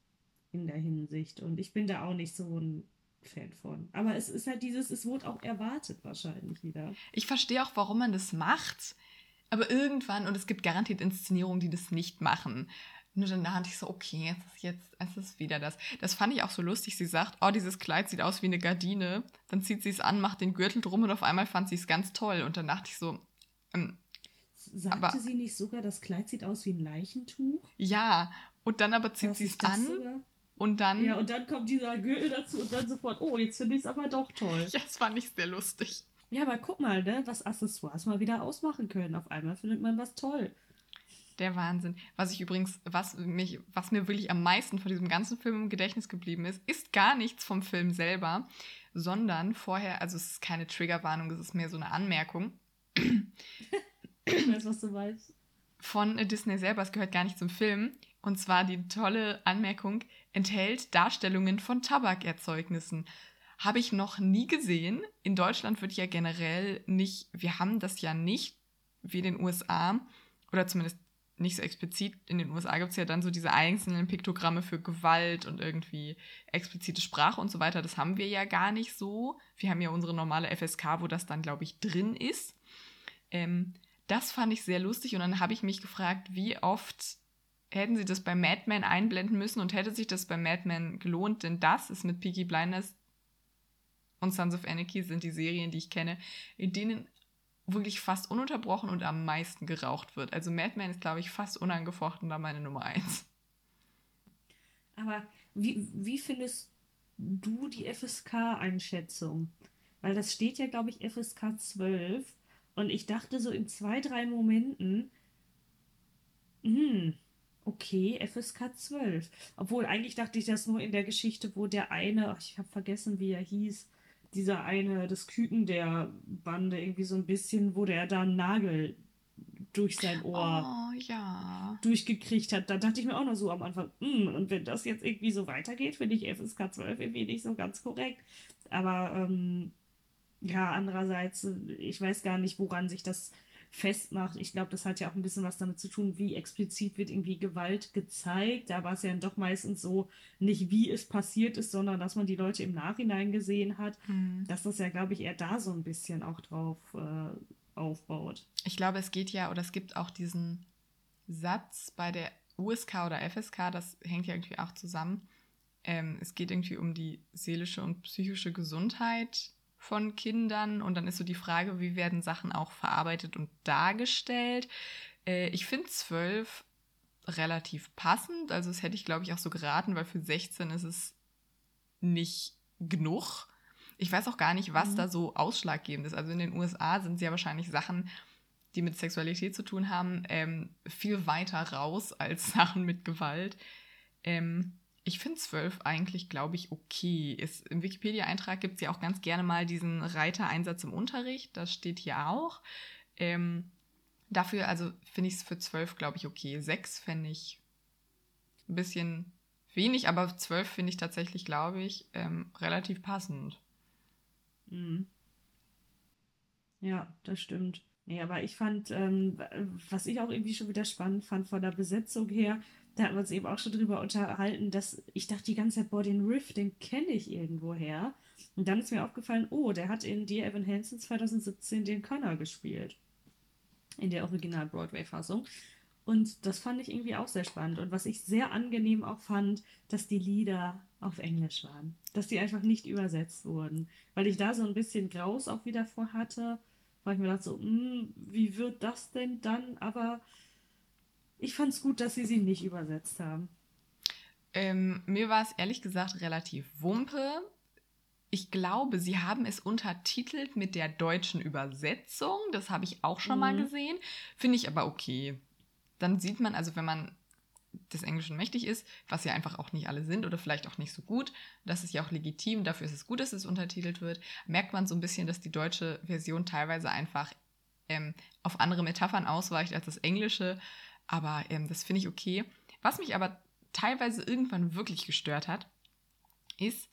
in der Hinsicht. Und ich bin da auch nicht so ein Fan von. Aber es ist halt dieses, es wurde auch erwartet wahrscheinlich wieder. Ich verstehe auch, warum man das macht. Aber irgendwann, und es gibt garantiert Inszenierungen, die das nicht machen. Nur dann dachte ich so, okay, jetzt ist jetzt, es ist wieder das. Das fand ich auch so lustig. Sie sagt, oh, dieses Kleid sieht aus wie eine Gardine. Dann zieht sie es an, macht den Gürtel drum und auf einmal fand sie es ganz toll. Und dann dachte ich so, ähm, Sagte aber, sie nicht sogar, das Kleid sieht aus wie ein Leichentuch? Ja, und dann aber zieht sie es an. Sogar? Und dann. Ja, und dann kommt dieser Gürtel dazu und dann sofort, oh, jetzt finde ich es aber doch toll. Ja, das fand ich sehr lustig. Ja, aber guck mal, ne, was Accessoires mal wieder ausmachen können. Auf einmal findet man was toll. Der Wahnsinn. Was ich übrigens, was mich, was mir wirklich am meisten von diesem ganzen Film im Gedächtnis geblieben ist, ist gar nichts vom Film selber, sondern vorher, also es ist keine Triggerwarnung, es ist mehr so eine Anmerkung. ich weiß, was du weißt. Von Disney selber, es gehört gar nicht zum Film. Und zwar die tolle Anmerkung, enthält Darstellungen von Tabakerzeugnissen. Habe ich noch nie gesehen. In Deutschland wird ja generell nicht, wir haben das ja nicht wie in den USA, oder zumindest nicht so explizit. In den USA gibt es ja dann so diese einzelnen Piktogramme für Gewalt und irgendwie explizite Sprache und so weiter. Das haben wir ja gar nicht so. Wir haben ja unsere normale FSK, wo das dann, glaube ich, drin ist. Ähm, das fand ich sehr lustig und dann habe ich mich gefragt, wie oft hätten sie das bei Mad Men einblenden müssen und hätte sich das bei Mad Men gelohnt, denn das ist mit Peaky Blinders und Sons of Anarchy sind die Serien, die ich kenne, in denen wirklich fast ununterbrochen und am meisten geraucht wird. Also Mad Men ist, glaube ich, fast unangefochten da meine Nummer eins. Aber wie, wie findest du die FSK-Einschätzung? Weil das steht ja, glaube ich, FSK 12. Und ich dachte so in zwei, drei Momenten, hm, okay, FSK 12. Obwohl eigentlich dachte ich das nur in der Geschichte, wo der eine, ich habe vergessen, wie er hieß, dieser eine, das Küken der Bande, irgendwie so ein bisschen, wo der da einen Nagel durch sein Ohr oh, ja. durchgekriegt hat. Da dachte ich mir auch noch so am Anfang, mm, und wenn das jetzt irgendwie so weitergeht, finde ich FSK 12 irgendwie nicht so ganz korrekt. Aber ähm, ja, andererseits, ich weiß gar nicht, woran sich das festmacht. Ich glaube, das hat ja auch ein bisschen was damit zu tun, wie explizit wird irgendwie Gewalt gezeigt. Da war es ja doch meistens so, nicht wie es passiert ist, sondern dass man die Leute im Nachhinein gesehen hat. Mhm. Dass das ja, glaube ich, eher da so ein bisschen auch drauf äh, aufbaut. Ich glaube, es geht ja, oder es gibt auch diesen Satz bei der USK oder FSK, das hängt ja irgendwie auch zusammen. Ähm, es geht irgendwie um die seelische und psychische Gesundheit von Kindern und dann ist so die Frage, wie werden Sachen auch verarbeitet und dargestellt. Äh, ich finde zwölf relativ passend, also das hätte ich glaube ich auch so geraten, weil für 16 ist es nicht genug. Ich weiß auch gar nicht, was mhm. da so ausschlaggebend ist. Also in den USA sind es ja wahrscheinlich Sachen, die mit Sexualität zu tun haben, ähm, viel weiter raus als Sachen mit Gewalt. Ähm, ich finde zwölf eigentlich, glaube ich, okay. Ist, Im Wikipedia-Eintrag gibt es ja auch ganz gerne mal diesen Reitereinsatz im Unterricht. Das steht hier auch. Ähm, dafür, also finde ich es für zwölf, glaube ich, okay. Sechs fände ich ein bisschen wenig, aber zwölf finde ich tatsächlich, glaube ich, ähm, relativ passend. Mhm. Ja, das stimmt. Nee, aber ich fand, ähm, was ich auch irgendwie schon wieder spannend fand von der Besetzung her, da hatten wir uns eben auch schon drüber unterhalten, dass ich dachte die ganze Zeit, boah, den Riff, den kenne ich irgendwoher. Und dann ist mir aufgefallen, oh, der hat in Dear Evan Hansen 2017 den Connor gespielt. In der Original-Broadway-Fassung. Und das fand ich irgendwie auch sehr spannend. Und was ich sehr angenehm auch fand, dass die Lieder auf Englisch waren. Dass die einfach nicht übersetzt wurden. Weil ich da so ein bisschen Graus auch wieder vor hatte. Weil ich mir dachte so, hm, wie wird das denn dann? Aber ich fand es gut, dass sie sie nicht übersetzt haben. Ähm, mir war es ehrlich gesagt relativ wumpe. Ich glaube, sie haben es untertitelt mit der deutschen Übersetzung. Das habe ich auch schon mhm. mal gesehen. Finde ich aber okay. Dann sieht man, also wenn man des Englischen mächtig ist, was ja einfach auch nicht alle sind oder vielleicht auch nicht so gut, das ist ja auch legitim, dafür ist es gut, dass es untertitelt wird, merkt man so ein bisschen, dass die deutsche Version teilweise einfach ähm, auf andere Metaphern ausweicht als das Englische. Aber ähm, das finde ich okay. Was mich aber teilweise irgendwann wirklich gestört hat, ist,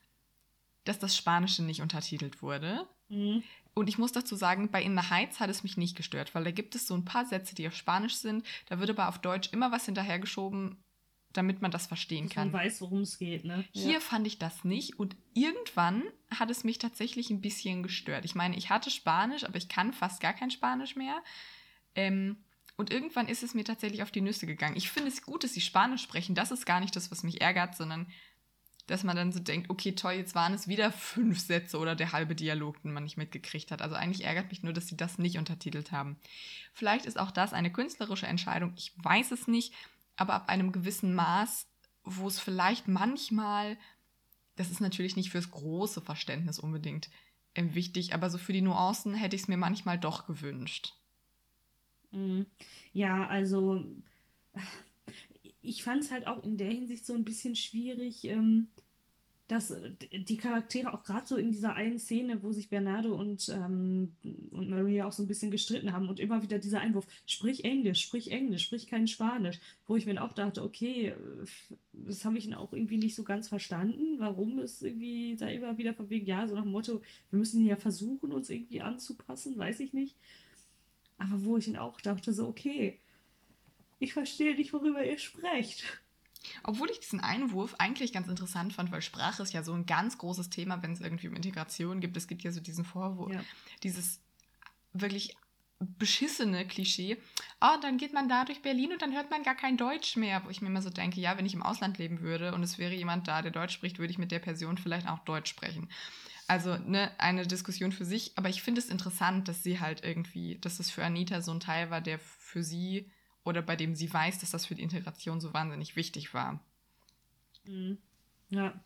dass das Spanische nicht untertitelt wurde. Mhm. Und ich muss dazu sagen, bei In the Heights hat es mich nicht gestört, weil da gibt es so ein paar Sätze, die auf Spanisch sind. Da wird aber auf Deutsch immer was hinterhergeschoben, damit man das verstehen Dass kann. Man weiß, worum es geht, ne? Hier ja. fand ich das nicht und irgendwann hat es mich tatsächlich ein bisschen gestört. Ich meine, ich hatte Spanisch, aber ich kann fast gar kein Spanisch mehr. Ähm, und irgendwann ist es mir tatsächlich auf die Nüsse gegangen. Ich finde es gut, dass sie Spanisch sprechen. Das ist gar nicht das, was mich ärgert, sondern dass man dann so denkt, okay, toll, jetzt waren es wieder fünf Sätze oder der halbe Dialog, den man nicht mitgekriegt hat. Also eigentlich ärgert mich nur, dass sie das nicht untertitelt haben. Vielleicht ist auch das eine künstlerische Entscheidung, ich weiß es nicht, aber ab einem gewissen Maß, wo es vielleicht manchmal, das ist natürlich nicht fürs große Verständnis unbedingt äh, wichtig, aber so für die Nuancen hätte ich es mir manchmal doch gewünscht. Mhm. Ja, also ich fand es halt auch in der Hinsicht so ein bisschen schwierig. Ähm, dass äh, die Charaktere auch gerade so in dieser einen Szene, wo sich Bernardo und, ähm, und Maria auch so ein bisschen gestritten haben und immer wieder dieser Einwurf, sprich Englisch, sprich Englisch, sprich kein Spanisch, wo ich mir auch dachte, okay, äh, das habe ich auch irgendwie nicht so ganz verstanden, warum es irgendwie da immer wieder von wegen, ja, so nach dem Motto, wir müssen ja versuchen, uns irgendwie anzupassen, weiß ich nicht. Aber wo ich ihn auch dachte, so, okay, ich verstehe nicht, worüber ihr sprecht. Obwohl ich diesen Einwurf eigentlich ganz interessant fand, weil Sprache ist ja so ein ganz großes Thema, wenn es irgendwie um Integration gibt. Es gibt ja so diesen Vorwurf, ja. dieses wirklich beschissene Klischee, oh, dann geht man da durch Berlin und dann hört man gar kein Deutsch mehr. Wo ich mir immer so denke, ja, wenn ich im Ausland leben würde und es wäre jemand da, der Deutsch spricht, würde ich mit der Person vielleicht auch Deutsch sprechen. Also ne, eine Diskussion für sich, aber ich finde es interessant, dass sie halt irgendwie, dass das für Anita so ein Teil war, der für sie oder bei dem sie weiß, dass das für die Integration so wahnsinnig wichtig war. Mhm. Ja,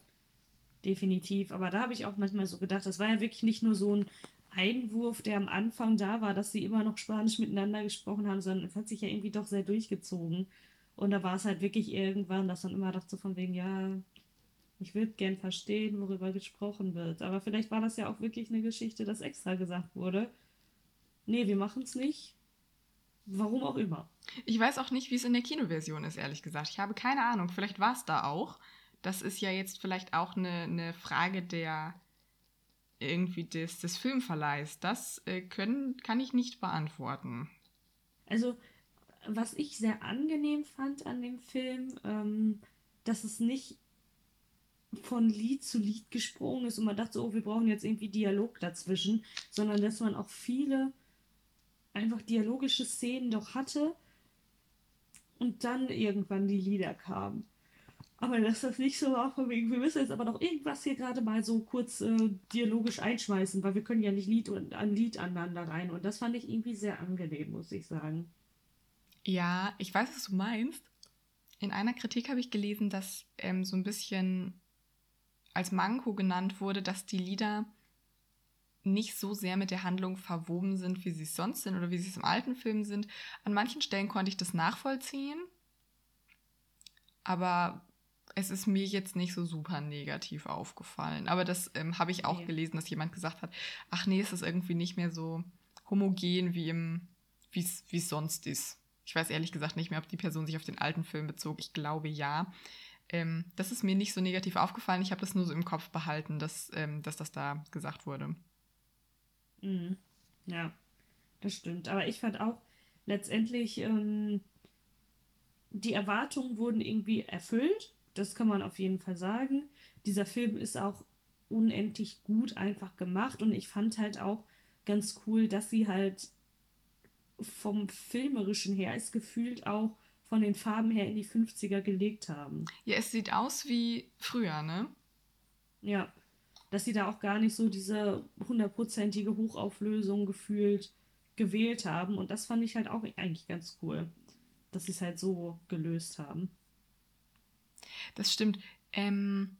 definitiv. Aber da habe ich auch manchmal so gedacht, das war ja wirklich nicht nur so ein Einwurf, der am Anfang da war, dass sie immer noch Spanisch miteinander gesprochen haben, sondern es hat sich ja irgendwie doch sehr durchgezogen. Und da war es halt wirklich irgendwann, dass man immer dachte von wegen, ja, ich würde gern verstehen, worüber gesprochen wird. Aber vielleicht war das ja auch wirklich eine Geschichte, dass extra gesagt wurde, nee, wir machen es nicht. Warum auch immer. Ich weiß auch nicht, wie es in der Kinoversion ist, ehrlich gesagt. Ich habe keine Ahnung. Vielleicht war es da auch. Das ist ja jetzt vielleicht auch eine, eine Frage der irgendwie des, des Filmverleihs. Das äh, können, kann ich nicht beantworten. Also, was ich sehr angenehm fand an dem Film, ähm, dass es nicht von Lied zu Lied gesprungen ist und man dachte, so, oh, wir brauchen jetzt irgendwie Dialog dazwischen, sondern dass man auch viele einfach dialogische Szenen doch hatte und dann irgendwann die Lieder kamen. Aber dass das nicht so war, von wegen, wir müssen jetzt aber noch irgendwas hier gerade mal so kurz äh, dialogisch einschmeißen, weil wir können ja nicht Lied und ein Lied aneinander rein. Und das fand ich irgendwie sehr angenehm, muss ich sagen. Ja, ich weiß, was du meinst. In einer Kritik habe ich gelesen, dass ähm, so ein bisschen als Manko genannt wurde, dass die Lieder nicht so sehr mit der Handlung verwoben sind, wie sie es sonst sind oder wie sie es im alten Film sind. An manchen Stellen konnte ich das nachvollziehen, aber es ist mir jetzt nicht so super negativ aufgefallen. Aber das ähm, habe ich auch okay. gelesen, dass jemand gesagt hat, ach nee, es ist irgendwie nicht mehr so homogen wie im, wie es sonst ist. Ich weiß ehrlich gesagt nicht mehr, ob die Person sich auf den alten Film bezog. Ich glaube ja. Ähm, das ist mir nicht so negativ aufgefallen. Ich habe das nur so im Kopf behalten, dass, ähm, dass das da gesagt wurde. Mhm. Ja, das stimmt. Aber ich fand auch letztendlich, ähm, die Erwartungen wurden irgendwie erfüllt. Das kann man auf jeden Fall sagen. Dieser Film ist auch unendlich gut einfach gemacht und ich fand halt auch ganz cool, dass sie halt vom filmerischen her es gefühlt auch von den Farben her in die 50er gelegt haben. Ja, es sieht aus wie früher, ne? Ja dass sie da auch gar nicht so diese hundertprozentige Hochauflösung gefühlt gewählt haben. Und das fand ich halt auch eigentlich ganz cool, dass sie es halt so gelöst haben. Das stimmt. Ähm,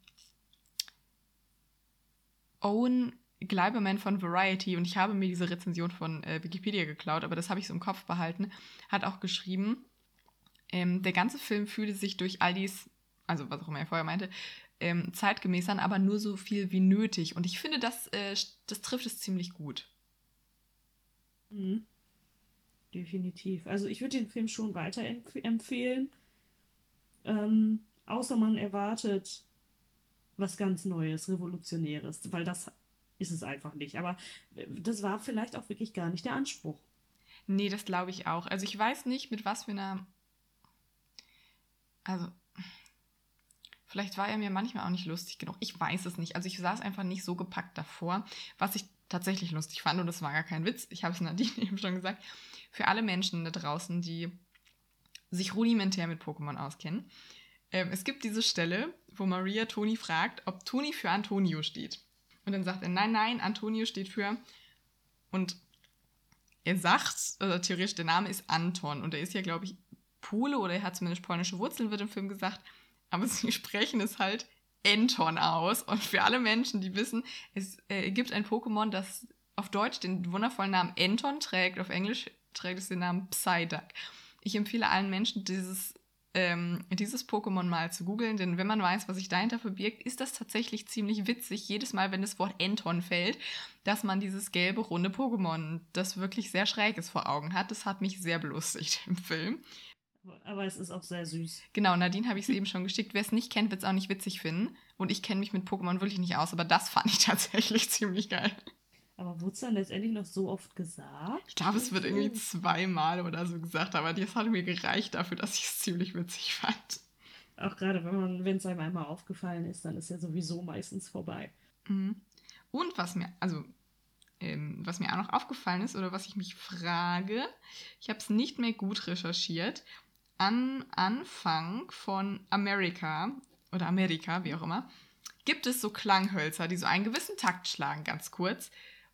Owen Gleiberman von Variety, und ich habe mir diese Rezension von äh, Wikipedia geklaut, aber das habe ich so im Kopf behalten, hat auch geschrieben, ähm, der ganze Film fühle sich durch all dies, also was auch immer er vorher meinte, ähm, zeitgemäß an, aber nur so viel wie nötig. Und ich finde, das, äh, das trifft es ziemlich gut. Mhm. Definitiv. Also ich würde den Film schon weiterempfehlen. Ähm, außer man erwartet was ganz Neues, Revolutionäres, weil das ist es einfach nicht. Aber äh, das war vielleicht auch wirklich gar nicht der Anspruch. Nee, das glaube ich auch. Also ich weiß nicht, mit was für einer. Also Vielleicht war er mir manchmal auch nicht lustig genug. Ich weiß es nicht. Also ich saß einfach nicht so gepackt davor, was ich tatsächlich lustig fand. Und das war gar kein Witz. Ich habe es Nadine eben schon gesagt. Für alle Menschen da draußen, die sich rudimentär mit Pokémon auskennen. Ähm, es gibt diese Stelle, wo Maria Toni fragt, ob Toni für Antonio steht. Und dann sagt er, nein, nein, Antonio steht für. Und er sagt, also theoretisch, der Name ist Anton. Und er ist ja, glaube ich, Pole oder er hat zumindest polnische Wurzeln, wird im Film gesagt aber sie sprechen es halt Enton aus. Und für alle Menschen, die wissen, es äh, gibt ein Pokémon, das auf Deutsch den wundervollen Namen Enton trägt, auf Englisch trägt es den Namen Psyduck. Ich empfehle allen Menschen, dieses ähm, dieses Pokémon mal zu googeln, denn wenn man weiß, was sich dahinter verbirgt, ist das tatsächlich ziemlich witzig, jedes Mal, wenn das Wort Enton fällt, dass man dieses gelbe, runde Pokémon, das wirklich sehr schräg ist, vor Augen hat. Das hat mich sehr belustigt im Film. Aber es ist auch sehr süß. Genau, Nadine habe ich es eben schon geschickt. Wer es nicht kennt, wird es auch nicht witzig finden. Und ich kenne mich mit Pokémon wirklich nicht aus, aber das fand ich tatsächlich ziemlich geil. Aber wurde es dann letztendlich noch so oft gesagt? Ich glaube, es wird irgendwie zweimal oder so gesagt, aber das hat mir gereicht dafür, dass ich es ziemlich witzig fand. Auch gerade, wenn man, wenn es einem einmal aufgefallen ist, dann ist ja sowieso meistens vorbei. Mhm. Und was mir, also ähm, was mir auch noch aufgefallen ist oder was ich mich frage, ich habe es nicht mehr gut recherchiert. An Anfang von Amerika oder Amerika, wie auch immer, gibt es so Klanghölzer, die so einen gewissen Takt schlagen, ganz kurz.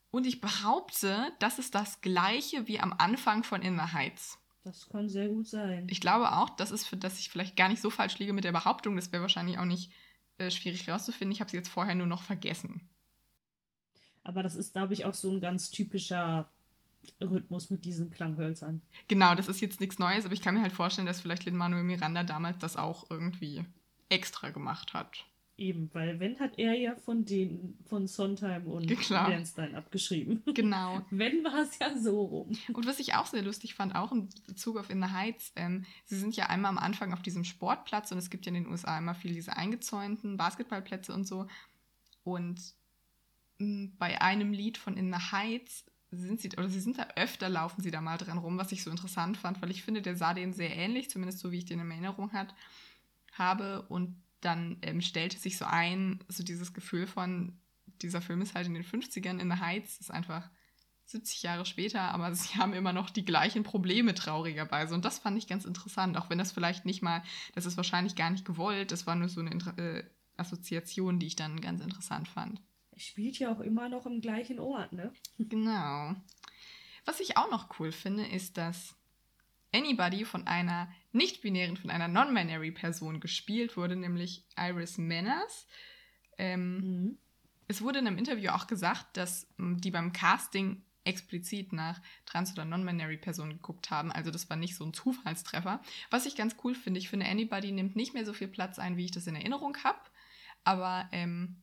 Und ich behaupte, das ist das gleiche wie am Anfang von In the Heights. Das kann sehr gut sein. Ich glaube auch, das ist für, dass ich vielleicht gar nicht so falsch liege mit der Behauptung. Das wäre wahrscheinlich auch nicht äh, schwierig herauszufinden. Ich habe sie jetzt vorher nur noch vergessen. Aber das ist, glaube ich, auch so ein ganz typischer Rhythmus mit diesen Klanghölzern. Genau, das ist jetzt nichts Neues, aber ich kann mir halt vorstellen, dass vielleicht Lin-Manuel Miranda damals das auch irgendwie extra gemacht hat. Eben, weil wenn hat er ja von den von Sondheim und Klar. Bernstein abgeschrieben. Genau. wenn war es ja so rum. Und was ich auch sehr lustig fand, auch in Bezug auf In the Heights, ähm, sie sind ja einmal am Anfang auf diesem Sportplatz und es gibt ja in den USA immer viel diese eingezäunten Basketballplätze und so. Und mh, hm, bei einem Lied von In the Heights sind sie, oder sie sind da öfter, laufen sie da mal dran rum, was ich so interessant fand, weil ich finde, der sah den sehr ähnlich, zumindest so wie ich den in Erinnerung hat, habe. Und dann ähm, stellte sich so ein, so dieses Gefühl von, dieser Film ist halt in den 50ern in The Heights, ist einfach 70 Jahre später, aber sie haben immer noch die gleichen Probleme traurigerweise. Und das fand ich ganz interessant, auch wenn das vielleicht nicht mal, das ist wahrscheinlich gar nicht gewollt, das war nur so eine äh, Assoziation, die ich dann ganz interessant fand. Spielt ja auch immer noch im gleichen Ort, ne? Genau. Was ich auch noch cool finde, ist, dass Anybody von einer nicht-binären, von einer non-binary Person gespielt wurde, nämlich Iris Manners. Ähm, mhm. Es wurde in einem Interview auch gesagt, dass die beim Casting explizit nach trans- oder non-binary Personen geguckt haben. Also das war nicht so ein Zufallstreffer. Was ich ganz cool finde, ich finde, Anybody nimmt nicht mehr so viel Platz ein, wie ich das in Erinnerung habe. Aber ähm,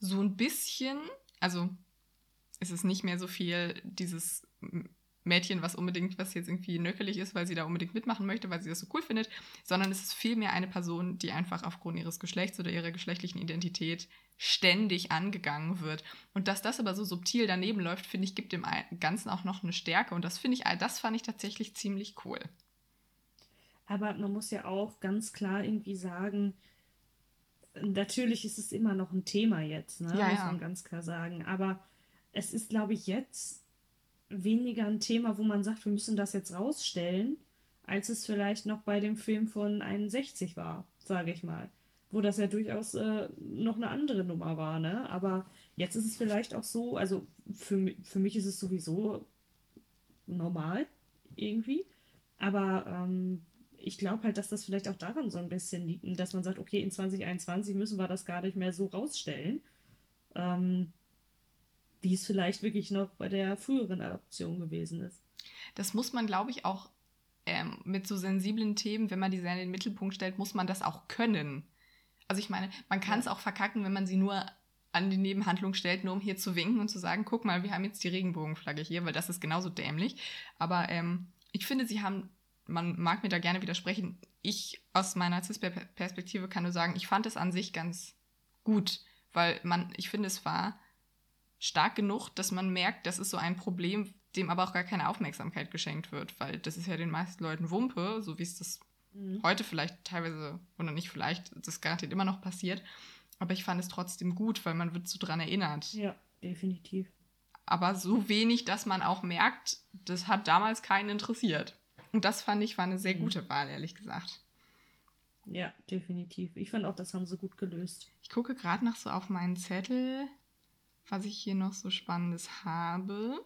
so ein bisschen, also es ist nicht mehr so viel dieses Mädchen, was unbedingt, was jetzt irgendwie nöckelig ist, weil sie da unbedingt mitmachen möchte, weil sie das so cool findet, sondern es ist vielmehr eine Person, die einfach aufgrund ihres Geschlechts oder ihrer geschlechtlichen Identität ständig angegangen wird. Und dass das aber so subtil daneben läuft, finde ich, gibt dem Ganzen auch noch eine Stärke. Und das finde ich, das fand ich tatsächlich ziemlich cool. Aber man muss ja auch ganz klar irgendwie sagen, natürlich ist es immer noch ein Thema jetzt, ne? Ja, muss ja. man ganz klar sagen. Aber es ist, glaube ich, jetzt weniger ein Thema, wo man sagt, wir müssen das jetzt rausstellen, als es vielleicht noch bei dem Film von 61 war, sage ich mal. Wo das ja durchaus äh, noch eine andere Nummer war, ne? Aber jetzt ist es vielleicht auch so, also für, für mich ist es sowieso normal, irgendwie. Aber ähm, ich glaube halt, dass das vielleicht auch daran so ein bisschen liegt, dass man sagt, okay, in 2021 müssen wir das gar nicht mehr so rausstellen. Ähm, wie es vielleicht wirklich noch bei der früheren Adoption gewesen ist. Das muss man, glaube ich, auch ähm, mit so sensiblen Themen, wenn man die sehr in den Mittelpunkt stellt, muss man das auch können. Also ich meine, man kann es auch verkacken, wenn man sie nur an die Nebenhandlung stellt, nur um hier zu winken und zu sagen, guck mal, wir haben jetzt die Regenbogenflagge hier, weil das ist genauso dämlich. Aber ähm, ich finde, sie haben, man mag mir da gerne widersprechen, ich aus meiner CIS-Perspektive kann nur sagen, ich fand es an sich ganz gut, weil man, ich finde, es war stark genug, dass man merkt, das ist so ein Problem, dem aber auch gar keine Aufmerksamkeit geschenkt wird, weil das ist ja den meisten Leuten Wumpe, so wie es das mhm. heute vielleicht teilweise oder nicht vielleicht, das garantiert immer noch passiert. Aber ich fand es trotzdem gut, weil man wird so dran erinnert. Ja, definitiv. Aber so wenig, dass man auch merkt, das hat damals keinen interessiert. Und das fand ich war eine sehr mhm. gute Wahl, ehrlich gesagt. Ja, definitiv. Ich fand auch, das haben sie gut gelöst. Ich gucke gerade noch so auf meinen Zettel was ich hier noch so Spannendes habe.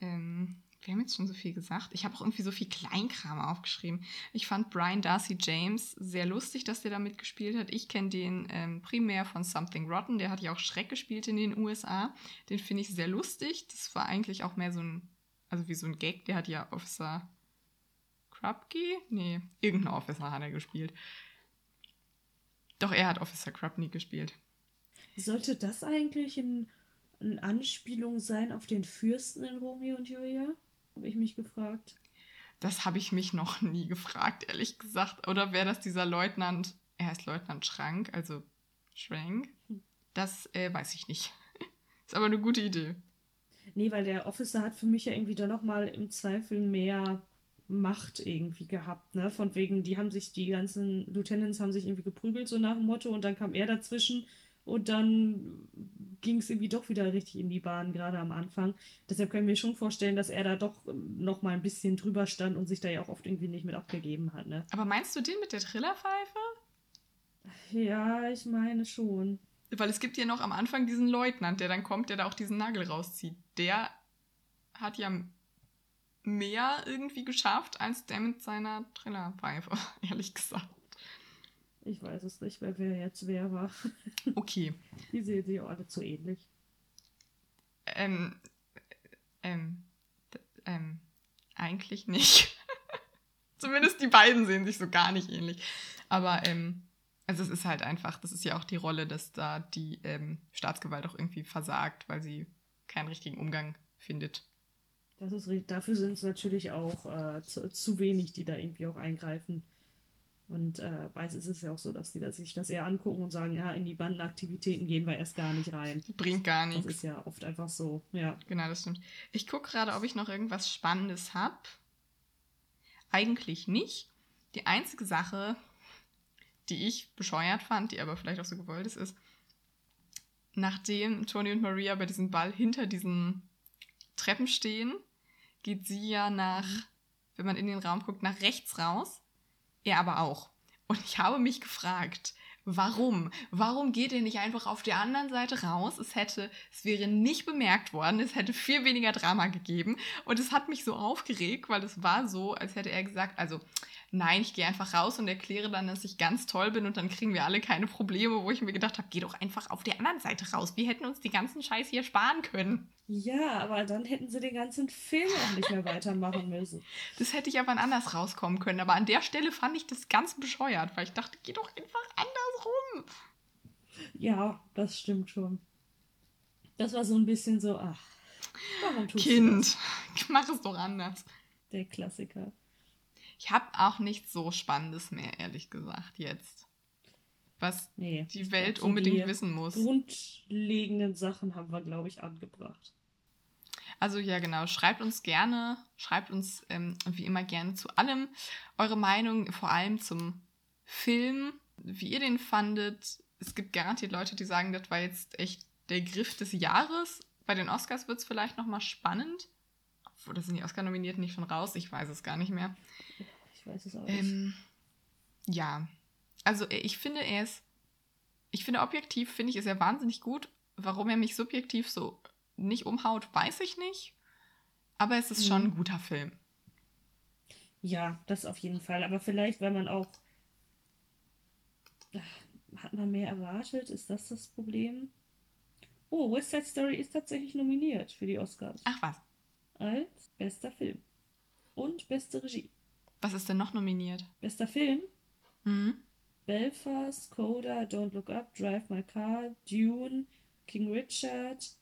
Ähm, wir haben jetzt schon so viel gesagt. Ich habe auch irgendwie so viel Kleinkram aufgeschrieben. Ich fand Brian Darcy James sehr lustig, dass der da mitgespielt hat. Ich kenne den ähm, primär von Something Rotten. Der hat ja auch Schreck gespielt in den USA. Den finde ich sehr lustig. Das war eigentlich auch mehr so ein, also wie so ein Gag. Der hat ja Officer Krupke? Nee, irgendein Officer hat er gespielt. Doch, er hat Officer Krupke gespielt. Sollte das eigentlich ein, eine Anspielung sein auf den Fürsten in Romeo und Julia? Habe ich mich gefragt. Das habe ich mich noch nie gefragt, ehrlich gesagt. Oder wäre das dieser Leutnant, er heißt Leutnant Schrank, also Schrank? Hm. Das äh, weiß ich nicht. Ist aber eine gute Idee. Nee, weil der Officer hat für mich ja irgendwie da nochmal im Zweifel mehr Macht irgendwie gehabt, ne? Von wegen, die haben sich, die ganzen Lieutenants haben sich irgendwie geprügelt, so nach dem Motto, und dann kam er dazwischen und dann ging es irgendwie doch wieder richtig in die Bahn, gerade am Anfang. Deshalb können wir schon vorstellen, dass er da doch nochmal ein bisschen drüber stand und sich da ja auch oft irgendwie nicht mit abgegeben hat, ne? Aber meinst du den mit der Trillerpfeife? Ja, ich meine schon. Weil es gibt ja noch am Anfang diesen Leutnant, der dann kommt, der da auch diesen Nagel rauszieht. Der hat ja mehr irgendwie geschafft als der mit seiner Trillerpfeife, ehrlich gesagt. Ich weiß es nicht, wer, wer jetzt wer war. Okay. Die sehen sich auch alle zu ähnlich. Ähm, ähm, ähm, eigentlich nicht. Zumindest die beiden sehen sich so gar nicht ähnlich. Aber, ähm, also es ist halt einfach, das ist ja auch die Rolle, dass da die ähm, Staatsgewalt auch irgendwie versagt, weil sie keinen richtigen Umgang findet. Das ist. Dafür sind es natürlich auch äh, zu, zu, wenig, die da irgendwie auch eingreifen. Und äh, weiß ist es ja auch so, dass die das, sich das eher angucken und sagen, ja, in die Bandenaktivitäten gehen wir erst gar nicht rein. Bringt gar nichts. Das ist ja oft einfach so, ja. Genau, das stimmt. Ich gucke gerade, ob ich noch irgendwas Spannendes habe. Eigentlich nicht. Die einzige Sache, die ich bescheuert fand, die aber vielleicht auch so gewollt ist, ist, nachdem Tony und Maria bei diesem Ball hinter diesen Treppen stehen, geht sie ja nach, mhm. wenn man in den Raum guckt, nach rechts raus. Er aber auch. Und ich habe mich gefragt, Warum? Warum geht ihr nicht einfach auf der anderen Seite raus? Es hätte, es wäre nicht bemerkt worden, es hätte viel weniger Drama gegeben. Und es hat mich so aufgeregt, weil es war so, als hätte er gesagt, also nein, ich gehe einfach raus und erkläre dann, dass ich ganz toll bin und dann kriegen wir alle keine Probleme, wo ich mir gedacht habe, geh doch einfach auf der anderen Seite raus. Wir hätten uns die ganzen Scheiß hier sparen können. Ja, aber dann hätten sie den ganzen Film auch nicht mehr weitermachen müssen. Das hätte ich aber anders rauskommen können. Aber an der Stelle fand ich das ganz bescheuert, weil ich dachte, geh doch einfach andersrum. Ja, das stimmt schon. Das war so ein bisschen so, ach, warum tust kind, du das? mach es doch anders. Der Klassiker. Ich habe auch nichts so Spannendes mehr, ehrlich gesagt, jetzt. Was nee, die Welt so unbedingt die wissen muss. Grundlegenden Sachen haben wir, glaube ich, angebracht. Also ja, genau. Schreibt uns gerne, schreibt uns ähm, wie immer gerne zu allem eure Meinung, vor allem zum Film, wie ihr den fandet. Es gibt garantiert Leute, die sagen, das war jetzt echt der Griff des Jahres. Bei den Oscars wird es vielleicht nochmal spannend. Oder sind die Oscar-Nominierten nicht schon raus? Ich weiß es gar nicht mehr. Ich weiß es auch nicht. Ähm, ja. Also äh, ich finde, er ist. Ich finde, objektiv finde ich, ist er wahnsinnig gut. Warum er mich subjektiv so nicht umhaut, weiß ich nicht. Aber es ist mhm. schon ein guter Film. Ja, das auf jeden Fall. Aber vielleicht, weil man auch. Hat man mehr erwartet? Ist das das Problem? Oh, West Side Story ist tatsächlich nominiert für die Oscars. Ach was. Als bester Film. Und beste Regie. Was ist denn noch nominiert? Bester Film? Mhm. Belfast, Coda, Don't Look Up, Drive My Car, Dune, King Richard.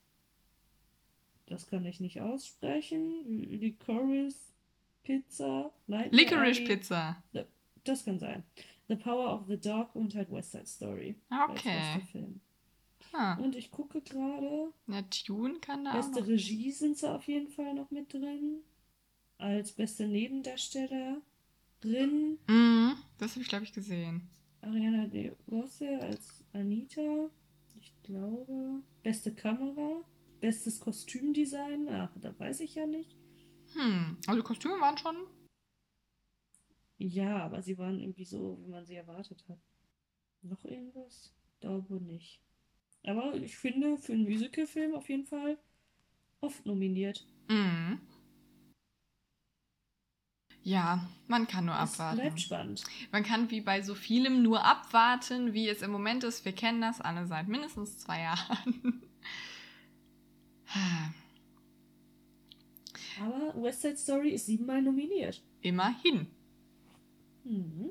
Das kann ich nicht aussprechen. Licorice Pizza. Nightmare Licorice Alley. Pizza. Das kann sein. The Power of the Dog und halt West Side Story. Okay. Ah. Und ich gucke gerade. Na, Dune kann da Beste auch. Beste Regie sind sie auf jeden Fall noch mit drin. Als beste Nebendarsteller drin. Mhm, das habe ich, glaube ich, gesehen. Ariana De Rose als Anita. Ich glaube. Beste Kamera. Bestes Kostümdesign. Ach, da weiß ich ja nicht. Hm, also Kostüme waren schon. Ja, aber sie waren irgendwie so, wie man sie erwartet hat. Noch irgendwas? Glaube nicht. Aber ich finde, für einen Musicalfilm auf jeden Fall oft nominiert. Mhm. Ja, man kann nur es abwarten. Bleibt spannend. Man kann wie bei so vielem nur abwarten, wie es im Moment ist. Wir kennen das alle seit mindestens zwei Jahren. Aber West Side Story ist siebenmal nominiert. Immerhin. Mhm.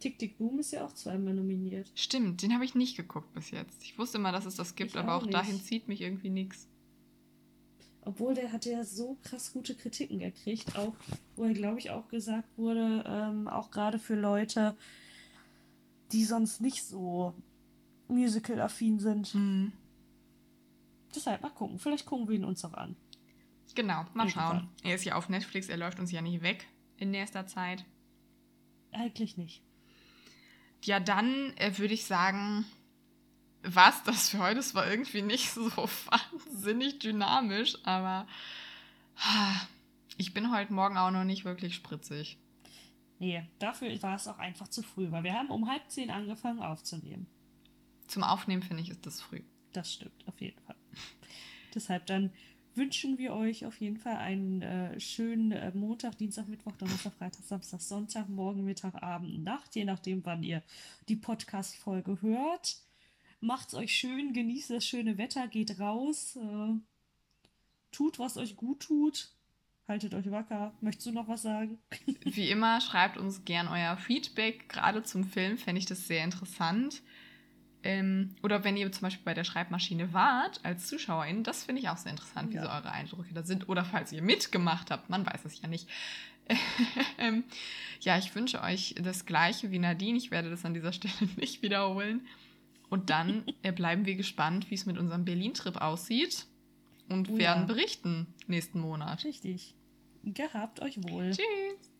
Tick Tick Boom ist ja auch zweimal nominiert. Stimmt, den habe ich nicht geguckt bis jetzt. Ich wusste immer, dass es das gibt, Ich aber auch auch dahin zieht mich irgendwie nichts. Obwohl der hat ja so krass gute Kritiken gekriegt, auch wo er, glaube ich, auch gesagt wurde, ähm, auch gerade für Leute, die sonst nicht so musical-affin sind. Mhm. Deshalb mal gucken. Vielleicht gucken wir ihn uns auch an. Genau, mal Irgendwann. schauen. Er ist ja auf Netflix, er läuft uns ja nicht weg in nächster Zeit. Eigentlich nicht. Ja, dann äh, würde ich sagen, was das für heute? Es war irgendwie nicht so wahnsinnig dynamisch, aber ah, ich bin heute Morgen auch noch nicht wirklich spritzig. Nee, dafür war es auch einfach zu früh, weil wir haben um halb zehn angefangen aufzunehmen. Zum Aufnehmen finde ich, ist das früh. Das stimmt, auf jeden Fall. Deshalb dann wünschen wir euch auf jeden Fall einen äh, schönen äh, Montag, Dienstag, Mittwoch, Donnerstag, Freitag, Samstag, Sonntag, Morgen, Mittag, Abend, Nacht, je nachdem, wann ihr die Podcast-Folge hört. Macht's euch schön, genießt das schöne Wetter, geht raus, äh, tut, was euch gut tut, haltet euch wacker. Möchtest du noch was sagen? Wie immer, schreibt uns gern euer Feedback. Gerade zum Film fände ich das sehr interessant. Ähm, oder wenn ihr zum Beispiel bei der Schreibmaschine wart als Zuschauerin, das finde ich auch sehr interessant, wie Ja. so eure Eindrücke da sind. Oder falls ihr mitgemacht habt, man weiß es ja nicht. ähm, ja, ich wünsche euch das Gleiche wie Nadine. Ich werde das an dieser Stelle nicht wiederholen. Und dann äh, bleiben wir gespannt, wie es mit unserem Berlin-Trip aussieht. Und Oh werden ja. berichten nächsten Monat. Richtig. Gehabt euch wohl. Tschüss.